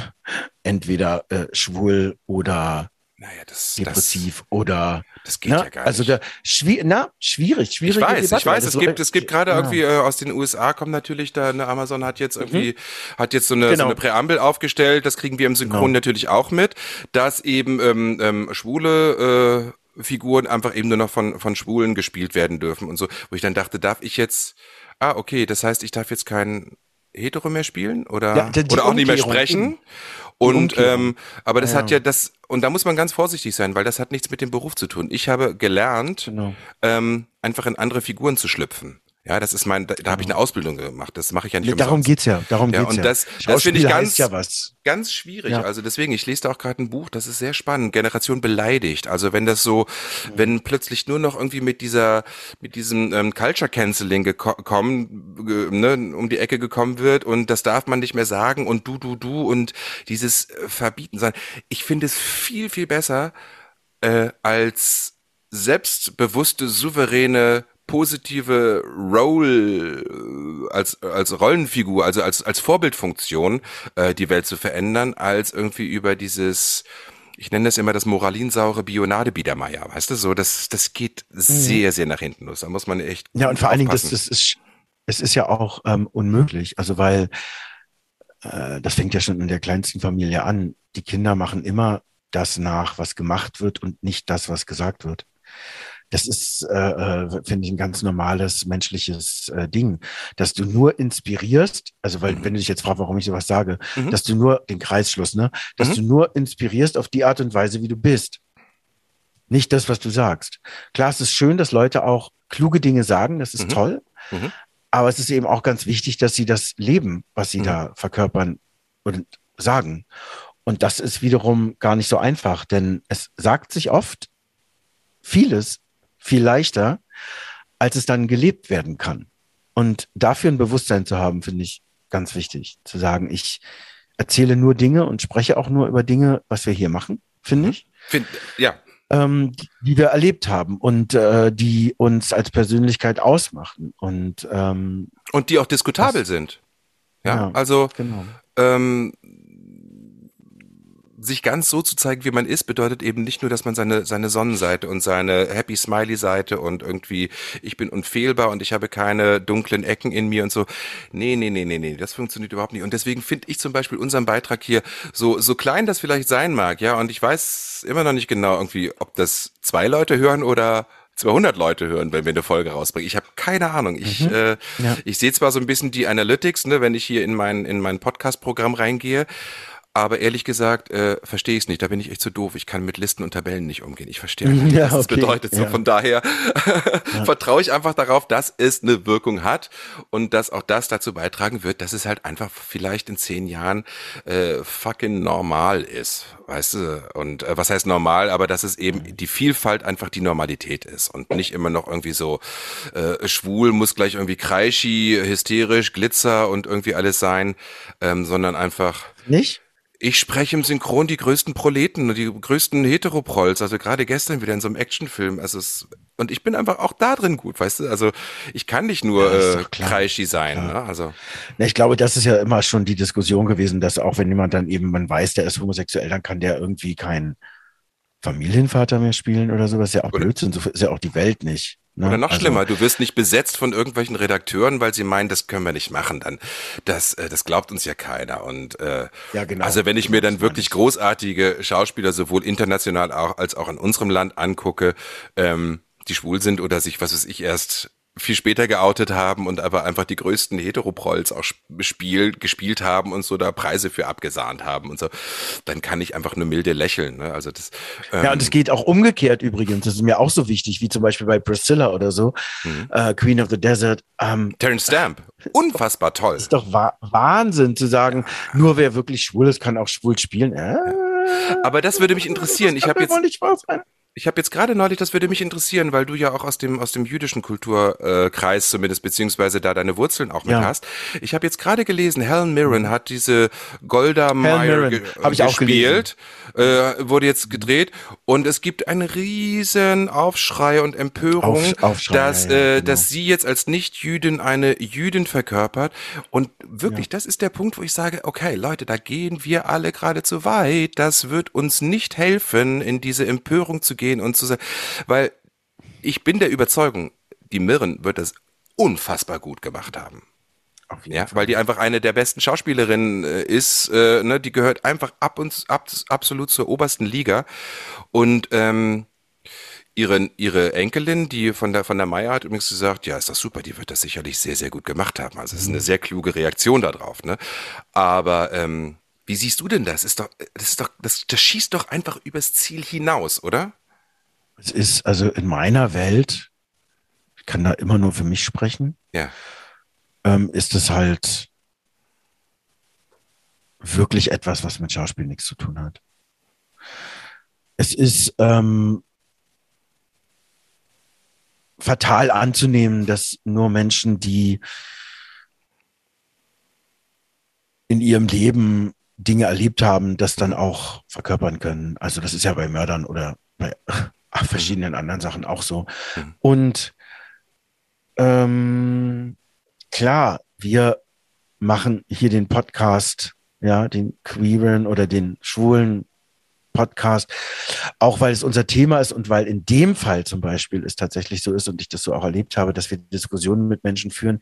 entweder äh, schwul oder Naja, das, das, depressiv oder das geht ne? ja gar nicht. also der schwi na, schwierig, Ich schwierige weiß, Debatte. ich weiß, Das es so- gibt, es gibt gerade ja. irgendwie äh, aus den USA kommt natürlich da, ne, Amazon hat jetzt irgendwie, hat jetzt so eine, so Genau. eine Präambel aufgestellt, das kriegen wir im Synchron Genau. natürlich auch mit, dass eben ähm, ähm, schwule äh, Figuren einfach eben nur noch von, von Schwulen gespielt werden dürfen und so, wo ich dann dachte, darf ich jetzt, ah, okay, das heißt, ich darf jetzt kein Hetero mehr spielen oder, Ja, die- die oder auch nicht mehr sprechen. Und ähm, aber das Ja. hat ja das und da muss man ganz vorsichtig sein, weil das hat nichts mit dem Beruf zu tun. Ich habe gelernt, Genau. ähm, einfach in andere Figuren zu schlüpfen. Ja, das ist mein, da, da habe ich eine Ausbildung gemacht. Das mache ich ja nicht Nee, darum umsonst. geht's ja. Darum Ja, geht's und ja. das- das finde ich ganz- ja was. Ganz schwierig. Ja. Also deswegen, ich lese da auch gerade ein Buch, das ist sehr spannend. Generation beleidigt. Also wenn das so, wenn plötzlich nur noch irgendwie mit dieser, mit diesem ähm, Culture Canceling gekommen, ge, ne, um die Ecke gekommen wird und das darf man nicht mehr sagen und du, du, du und dieses äh, Verbieten sein. Ich finde es viel, viel besser äh, als selbstbewusste, souveräne positive Role äh, als als Rollenfigur, also als als Vorbildfunktion äh, die Welt zu verändern, als irgendwie über dieses ich nenne das immer das moralinsaure Bionade Biedermeier, weißt du, so das das geht sehr sehr nach hinten los. Da muss man echt Ja, und vor allen Dingen, das, das ist, es ist ja auch ähm, unmöglich. Also, weil äh, das fängt ja schon in der kleinsten Familie an. Die Kinder machen immer das nach, was gemacht wird und nicht das, was gesagt wird. Das ist, äh, äh, finde ich, ein ganz normales menschliches äh, Ding, dass du nur inspirierst, also weil, Mhm. wenn du dich jetzt fragst, warum ich sowas sage, Mhm. dass du nur den Kreisschluss, ne, dass Mhm. du nur inspirierst auf die Art und Weise, wie du bist. Nicht das, was du sagst. Klar, es ist schön, dass Leute auch kluge Dinge sagen, das ist Mhm. toll. Mhm. Aber es ist eben auch ganz wichtig, dass sie das leben, was sie Mhm. da verkörpern und sagen. Und das ist wiederum gar nicht so einfach, denn es sagt sich oft vieles viel leichter, als es dann gelebt werden kann. Und dafür ein Bewusstsein zu haben, finde ich ganz wichtig. Zu sagen, ich erzähle nur Dinge und spreche auch nur über Dinge, was wir hier machen, finde ich Find, ja, ähm, die, die wir erlebt haben und äh, die uns als Persönlichkeit ausmachen. Und ähm, und die auch diskutabel Das- sind. Ja, Ja. also genau. ähm, sich ganz so zu zeigen, wie man ist, bedeutet eben nicht nur, dass man seine, seine Sonnenseite und seine Happy Smiley Seite und irgendwie, ich bin unfehlbar und ich habe keine dunklen Ecken in mir und so. Nee, nee, nee, nee, nee, das funktioniert überhaupt nicht. Und deswegen finde ich zum Beispiel unseren Beitrag hier so, so klein das vielleicht sein mag, ja, und ich weiß immer noch nicht genau irgendwie, ob das zwei Leute hören oder 200 Leute hören, wenn wir eine Folge rausbringen. Ich habe keine Ahnung. Ich, äh, Ja. ich sehe zwar so ein bisschen die Analytics, ne, wenn ich hier in mein, in mein Podcast-Programm reingehe, aber ehrlich gesagt äh, verstehe ich es nicht. Da bin ich echt zu doof. Ich kann mit Listen und Tabellen nicht umgehen. Ich verstehe einfach nicht, Ja, was das okay. bedeutet. So, Ja. von daher vertraue ich einfach darauf, dass es eine Wirkung hat und dass auch das dazu beitragen wird, dass es halt einfach vielleicht in zehn Jahren äh, fucking normal ist. Weißt du? Und äh, was heißt normal? Aber dass es eben die Vielfalt einfach die Normalität ist und nicht immer noch irgendwie so äh, schwul muss gleich irgendwie kreischi, hysterisch, Glitzer und irgendwie alles sein, ähm, sondern einfach Nicht? Ich spreche im Synchron die größten Proleten und die größten Heteroprolls, also gerade gestern wieder in so einem Actionfilm. Also es, und ich bin einfach auch da drin gut, weißt du? Also ich kann nicht nur Ja, äh, kreischi sein. Ne? Also Na, ich glaube, das ist ja immer schon die Diskussion gewesen, dass auch wenn jemand dann eben, man weiß, der ist homosexuell, dann kann der irgendwie kein Familienvater mehr spielen oder sowas. Ist ja auch Blödsinn, so ist ja auch die Welt nicht. Ne? Oder noch Also, schlimmer, du wirst nicht besetzt von irgendwelchen Redakteuren, weil sie meinen, das können wir nicht machen. Dann das, äh, das glaubt uns ja keiner. Und äh, Ja, genau. also wenn ich mir dann wirklich ich. großartige Schauspieler sowohl international auch, als auch in unserem Land angucke, ähm, die schwul sind oder sich, was weiß ich, erst viel später geoutet haben und aber einfach die größten Heteroprolls auch sp- spiel, gespielt haben und so da Preise für abgesahnt haben und so, dann kann ich einfach nur milde lächeln. Ne? Also das, ähm, Ja, und es geht auch umgekehrt übrigens. Das ist mir auch so wichtig, wie zum Beispiel bei Priscilla oder so, Mhm. äh, Queen of the Desert. Ähm, Terence Stamp, unfassbar toll. ist doch wa Wahnsinn zu sagen, nur wer wirklich schwul ist, kann auch schwul spielen. Äh, Aber das würde mich interessieren. das Ich habe jetzt wohl nicht wahr sein. Ich habe jetzt gerade neulich, das würde mich interessieren, weil du ja auch aus dem aus dem jüdischen Kulturkreis äh, zumindest beziehungsweise da deine Wurzeln auch mit Ja. hast. Ich habe jetzt gerade gelesen, Helen Mirren hat diese Golda Meir Mirren, ge ich auch gespielt, äh, wurde jetzt gedreht und es gibt einen riesen Aufschrei und Empörung, Auf- Aufschrei, dass ja, ja, äh, genau. dass sie jetzt als Nicht-Jüdin eine Jüdin verkörpert und wirklich, das ist der Punkt, wo ich sage, okay, Leute, da gehen wir alle gerade zu weit. Das wird uns nicht helfen, in diese Empörung zu gehen und zu sagen, weil ich bin der Überzeugung, die Mirren wird das unfassbar gut gemacht haben. Ja, Fall. weil die einfach eine der besten Schauspielerinnen äh, ist, äh, ne, die gehört einfach ab und ab, absolut zur obersten Liga und ähm, ihre ihre Enkelin, die von der von der Meier hat übrigens gesagt, ja, ist das super, die wird das sicherlich sehr sehr gut gemacht haben. Also es ist eine sehr kluge Reaktion darauf, ne? Aber ähm, wie siehst du denn das? Ist doch das ist doch das, das schießt doch einfach übers Ziel hinaus, oder? Es ist also in meiner Welt, kann da immer nur für mich sprechen, Ja. ähm, ist es halt wirklich etwas, was mit Schauspiel nichts zu tun hat. Es ist ähm, fatal anzunehmen, dass nur Menschen, die in ihrem Leben Dinge erlebt haben, das dann auch verkörpern können. Also das ist ja bei Mördern oder bei ach, verschiedenen anderen Sachen auch so. Mhm. Und ähm, klar, wir machen hier den Podcast, ja, den queeren oder den schwulen Podcast, auch weil es unser Thema ist und weil in dem Fall zum Beispiel es tatsächlich so ist und ich das so auch erlebt habe, dass wir Diskussionen mit Menschen führen,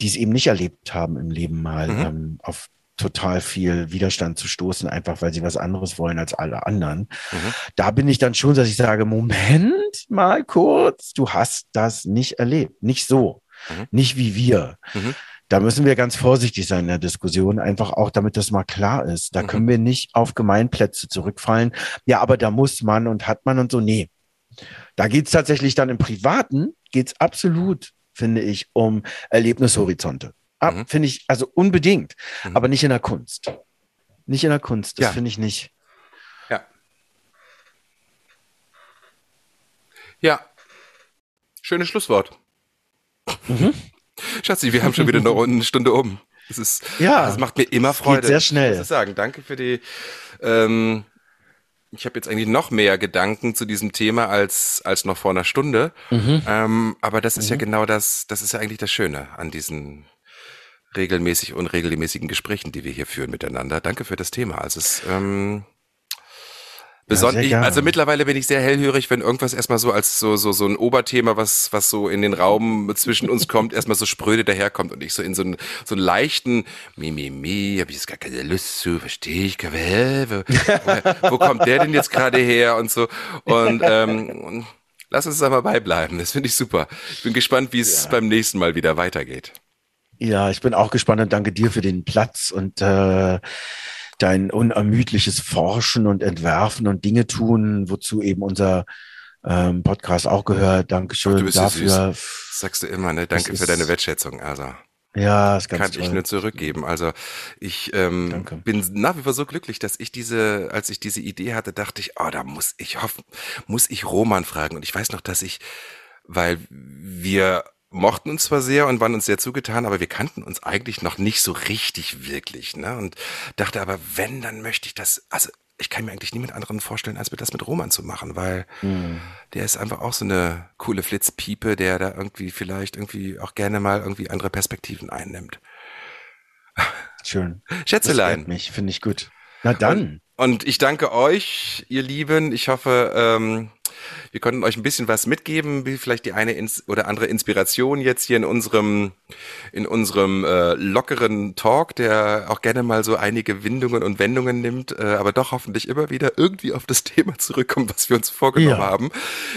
die es eben nicht erlebt haben im Leben mal Mhm. ähm, auf total viel Widerstand zu stoßen, einfach weil sie was anderes wollen als alle anderen. Mhm. Da bin ich dann schon, dass ich sage, Moment mal kurz, du hast das nicht erlebt, nicht so, Mhm. nicht wie wir. Mhm. Da müssen wir ganz vorsichtig sein in der Diskussion, einfach auch, damit das mal klar ist. Da Mhm. können wir nicht auf Gemeinplätze zurückfallen. Ja, aber da muss man und hat man und so. Nee. Da geht's tatsächlich dann im Privaten, geht's absolut, finde ich, um Erlebnishorizonte. Ab, Mhm. Finde ich, also unbedingt, Mhm. aber nicht in der Kunst. Nicht in der Kunst, das Ja. finde ich nicht. Ja. Ja. Schönes Schlusswort. Mhm. Schatzi, wir haben schon wieder eine, eine Stunde um. Das ist, Ja, das macht mir immer Freude. sehr schnell. Muss ich sagen. Danke für die, ähm, ich habe jetzt eigentlich noch mehr Gedanken zu diesem Thema als, als noch vor einer Stunde. Mhm. Ähm, aber das ist ja genau das, das ist ja eigentlich das Schöne an diesen regelmäßig unregelmäßigen Gesprächen, die wir hier führen miteinander. Danke für das Thema. Also es ähm, besonders, gerne. also mittlerweile bin ich sehr hellhörig, wenn irgendwas erstmal so als so so so ein Oberthema, was was so in den Raum zwischen uns kommt, erstmal so spröde daherkommt und ich so in so einen so einen leichten mi mi mi, habe ich jetzt gar keine Lust zu, verstehe ich, wo, wo, wo kommt der denn jetzt gerade her und so und ähm, lass uns da mal beibleiben. Das finde ich super. Ich bin gespannt, wie es beim nächsten Mal wieder weitergeht. Ja, ich bin auch gespannt und danke dir für den Platz und äh, dein unermüdliches Forschen und Entwerfen und Dinge tun, wozu eben unser ähm, Podcast auch gehört. Dankeschön Du bist dafür. Das sagst du immer, ne? Danke für deine Wertschätzung. Also Ja, ist ganz kann toll. ich nur zurückgeben. Also ich ähm, Danke. bin nach wie vor so glücklich, dass ich diese, als ich diese Idee hatte, dachte ich, oh, da muss ich hoffen, muss ich Roman fragen. Und ich weiß noch, dass ich, weil wir mochten uns zwar sehr und waren uns sehr zugetan, aber wir kannten uns eigentlich noch nicht so richtig wirklich, ne? Und dachte aber, wenn, dann möchte ich das, also ich kann mir eigentlich niemand anderen vorstellen, als mir das mit Roman zu machen, weil Hm. der ist einfach auch so eine coole Flitzpiepe, der da irgendwie vielleicht irgendwie auch gerne mal irgendwie andere Perspektiven einnimmt. Schön. Das Schätzelein. ehrt mich, finde ich gut. Na dann. Und ich danke euch, ihr Lieben. Ich hoffe, ähm, wir konnten euch ein bisschen was mitgeben, wie vielleicht die eine ins oder andere Inspiration jetzt hier in unserem in unserem äh, lockeren Talk, der auch gerne mal so einige Windungen und Wendungen nimmt, äh, aber doch hoffentlich immer wieder irgendwie auf das Thema zurückkommt, was wir uns vorgenommen Ja. haben.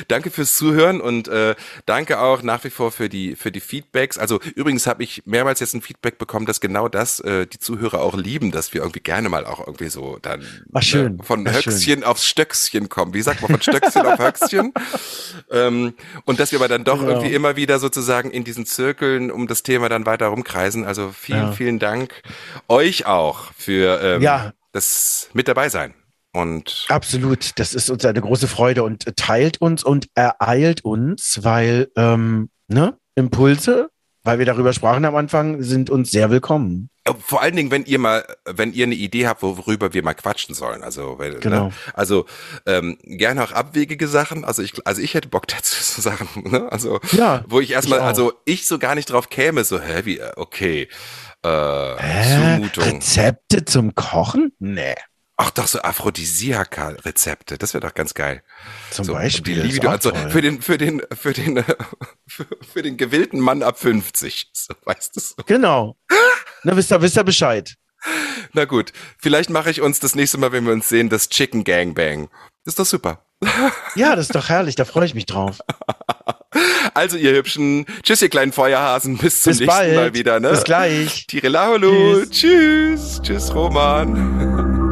Danke fürs Zuhören und äh, danke auch nach wie vor für die für die Feedbacks. Also übrigens habe ich mehrmals jetzt ein Feedback bekommen, dass genau das äh, die Zuhörer auch lieben, dass wir irgendwie gerne mal auch irgendwie so dann Ach, schön. ne, von Ach, schön. Höchstchen aufs Stöckchen kommen. Wie sagt man von Stöckchen auf Höchstchen? ähm, und dass wir aber dann doch Genau. irgendwie immer wieder sozusagen in diesen Zirkeln um das Thema dann weiter rumkreisen. Also vielen, Ja. vielen Dank euch auch für ähm, Ja. das mit dabei sein. Und Absolut. Das ist uns eine große Freude und teilt uns und ereilt uns, weil ähm, ne, Impulse, weil wir darüber sprachen am Anfang, sind uns sehr willkommen. vor allen Dingen, wenn ihr mal, wenn ihr eine Idee habt, worüber wir mal quatschen sollen. Also, weil, Genau. ne? also ähm, gerne auch abwegige Sachen. Also ich, also ich hätte Bock dazu zu sagen. Ne? Also Ja, wo ich erstmal, also ich so gar nicht drauf käme, so hä, wie, äh, okay, äh, Hä? Zumutung. Rezepte zum Kochen? Nee. Ach doch, so Aphrodisiaka-Rezepte, das wäre doch ganz geil. Zum so, Beispiel. Die Libido, also toll. für den, für den, für den, äh, für, für den gewillten Mann ab 50. So, weißt du so. Genau. Na, wisst ihr, wisst ihr Bescheid. Na gut, vielleicht mache ich uns das nächste Mal, wenn wir uns sehen, das Chicken Gangbang. Ist doch super. Ja, das ist doch herrlich, da freue ich mich drauf. Also ihr Hübschen, tschüss ihr kleinen Feuerhasen, bis zum Bis nächsten bald. Mal wieder, ne? Bis gleich. Tirelaulu, tschüss, tschüss Roman.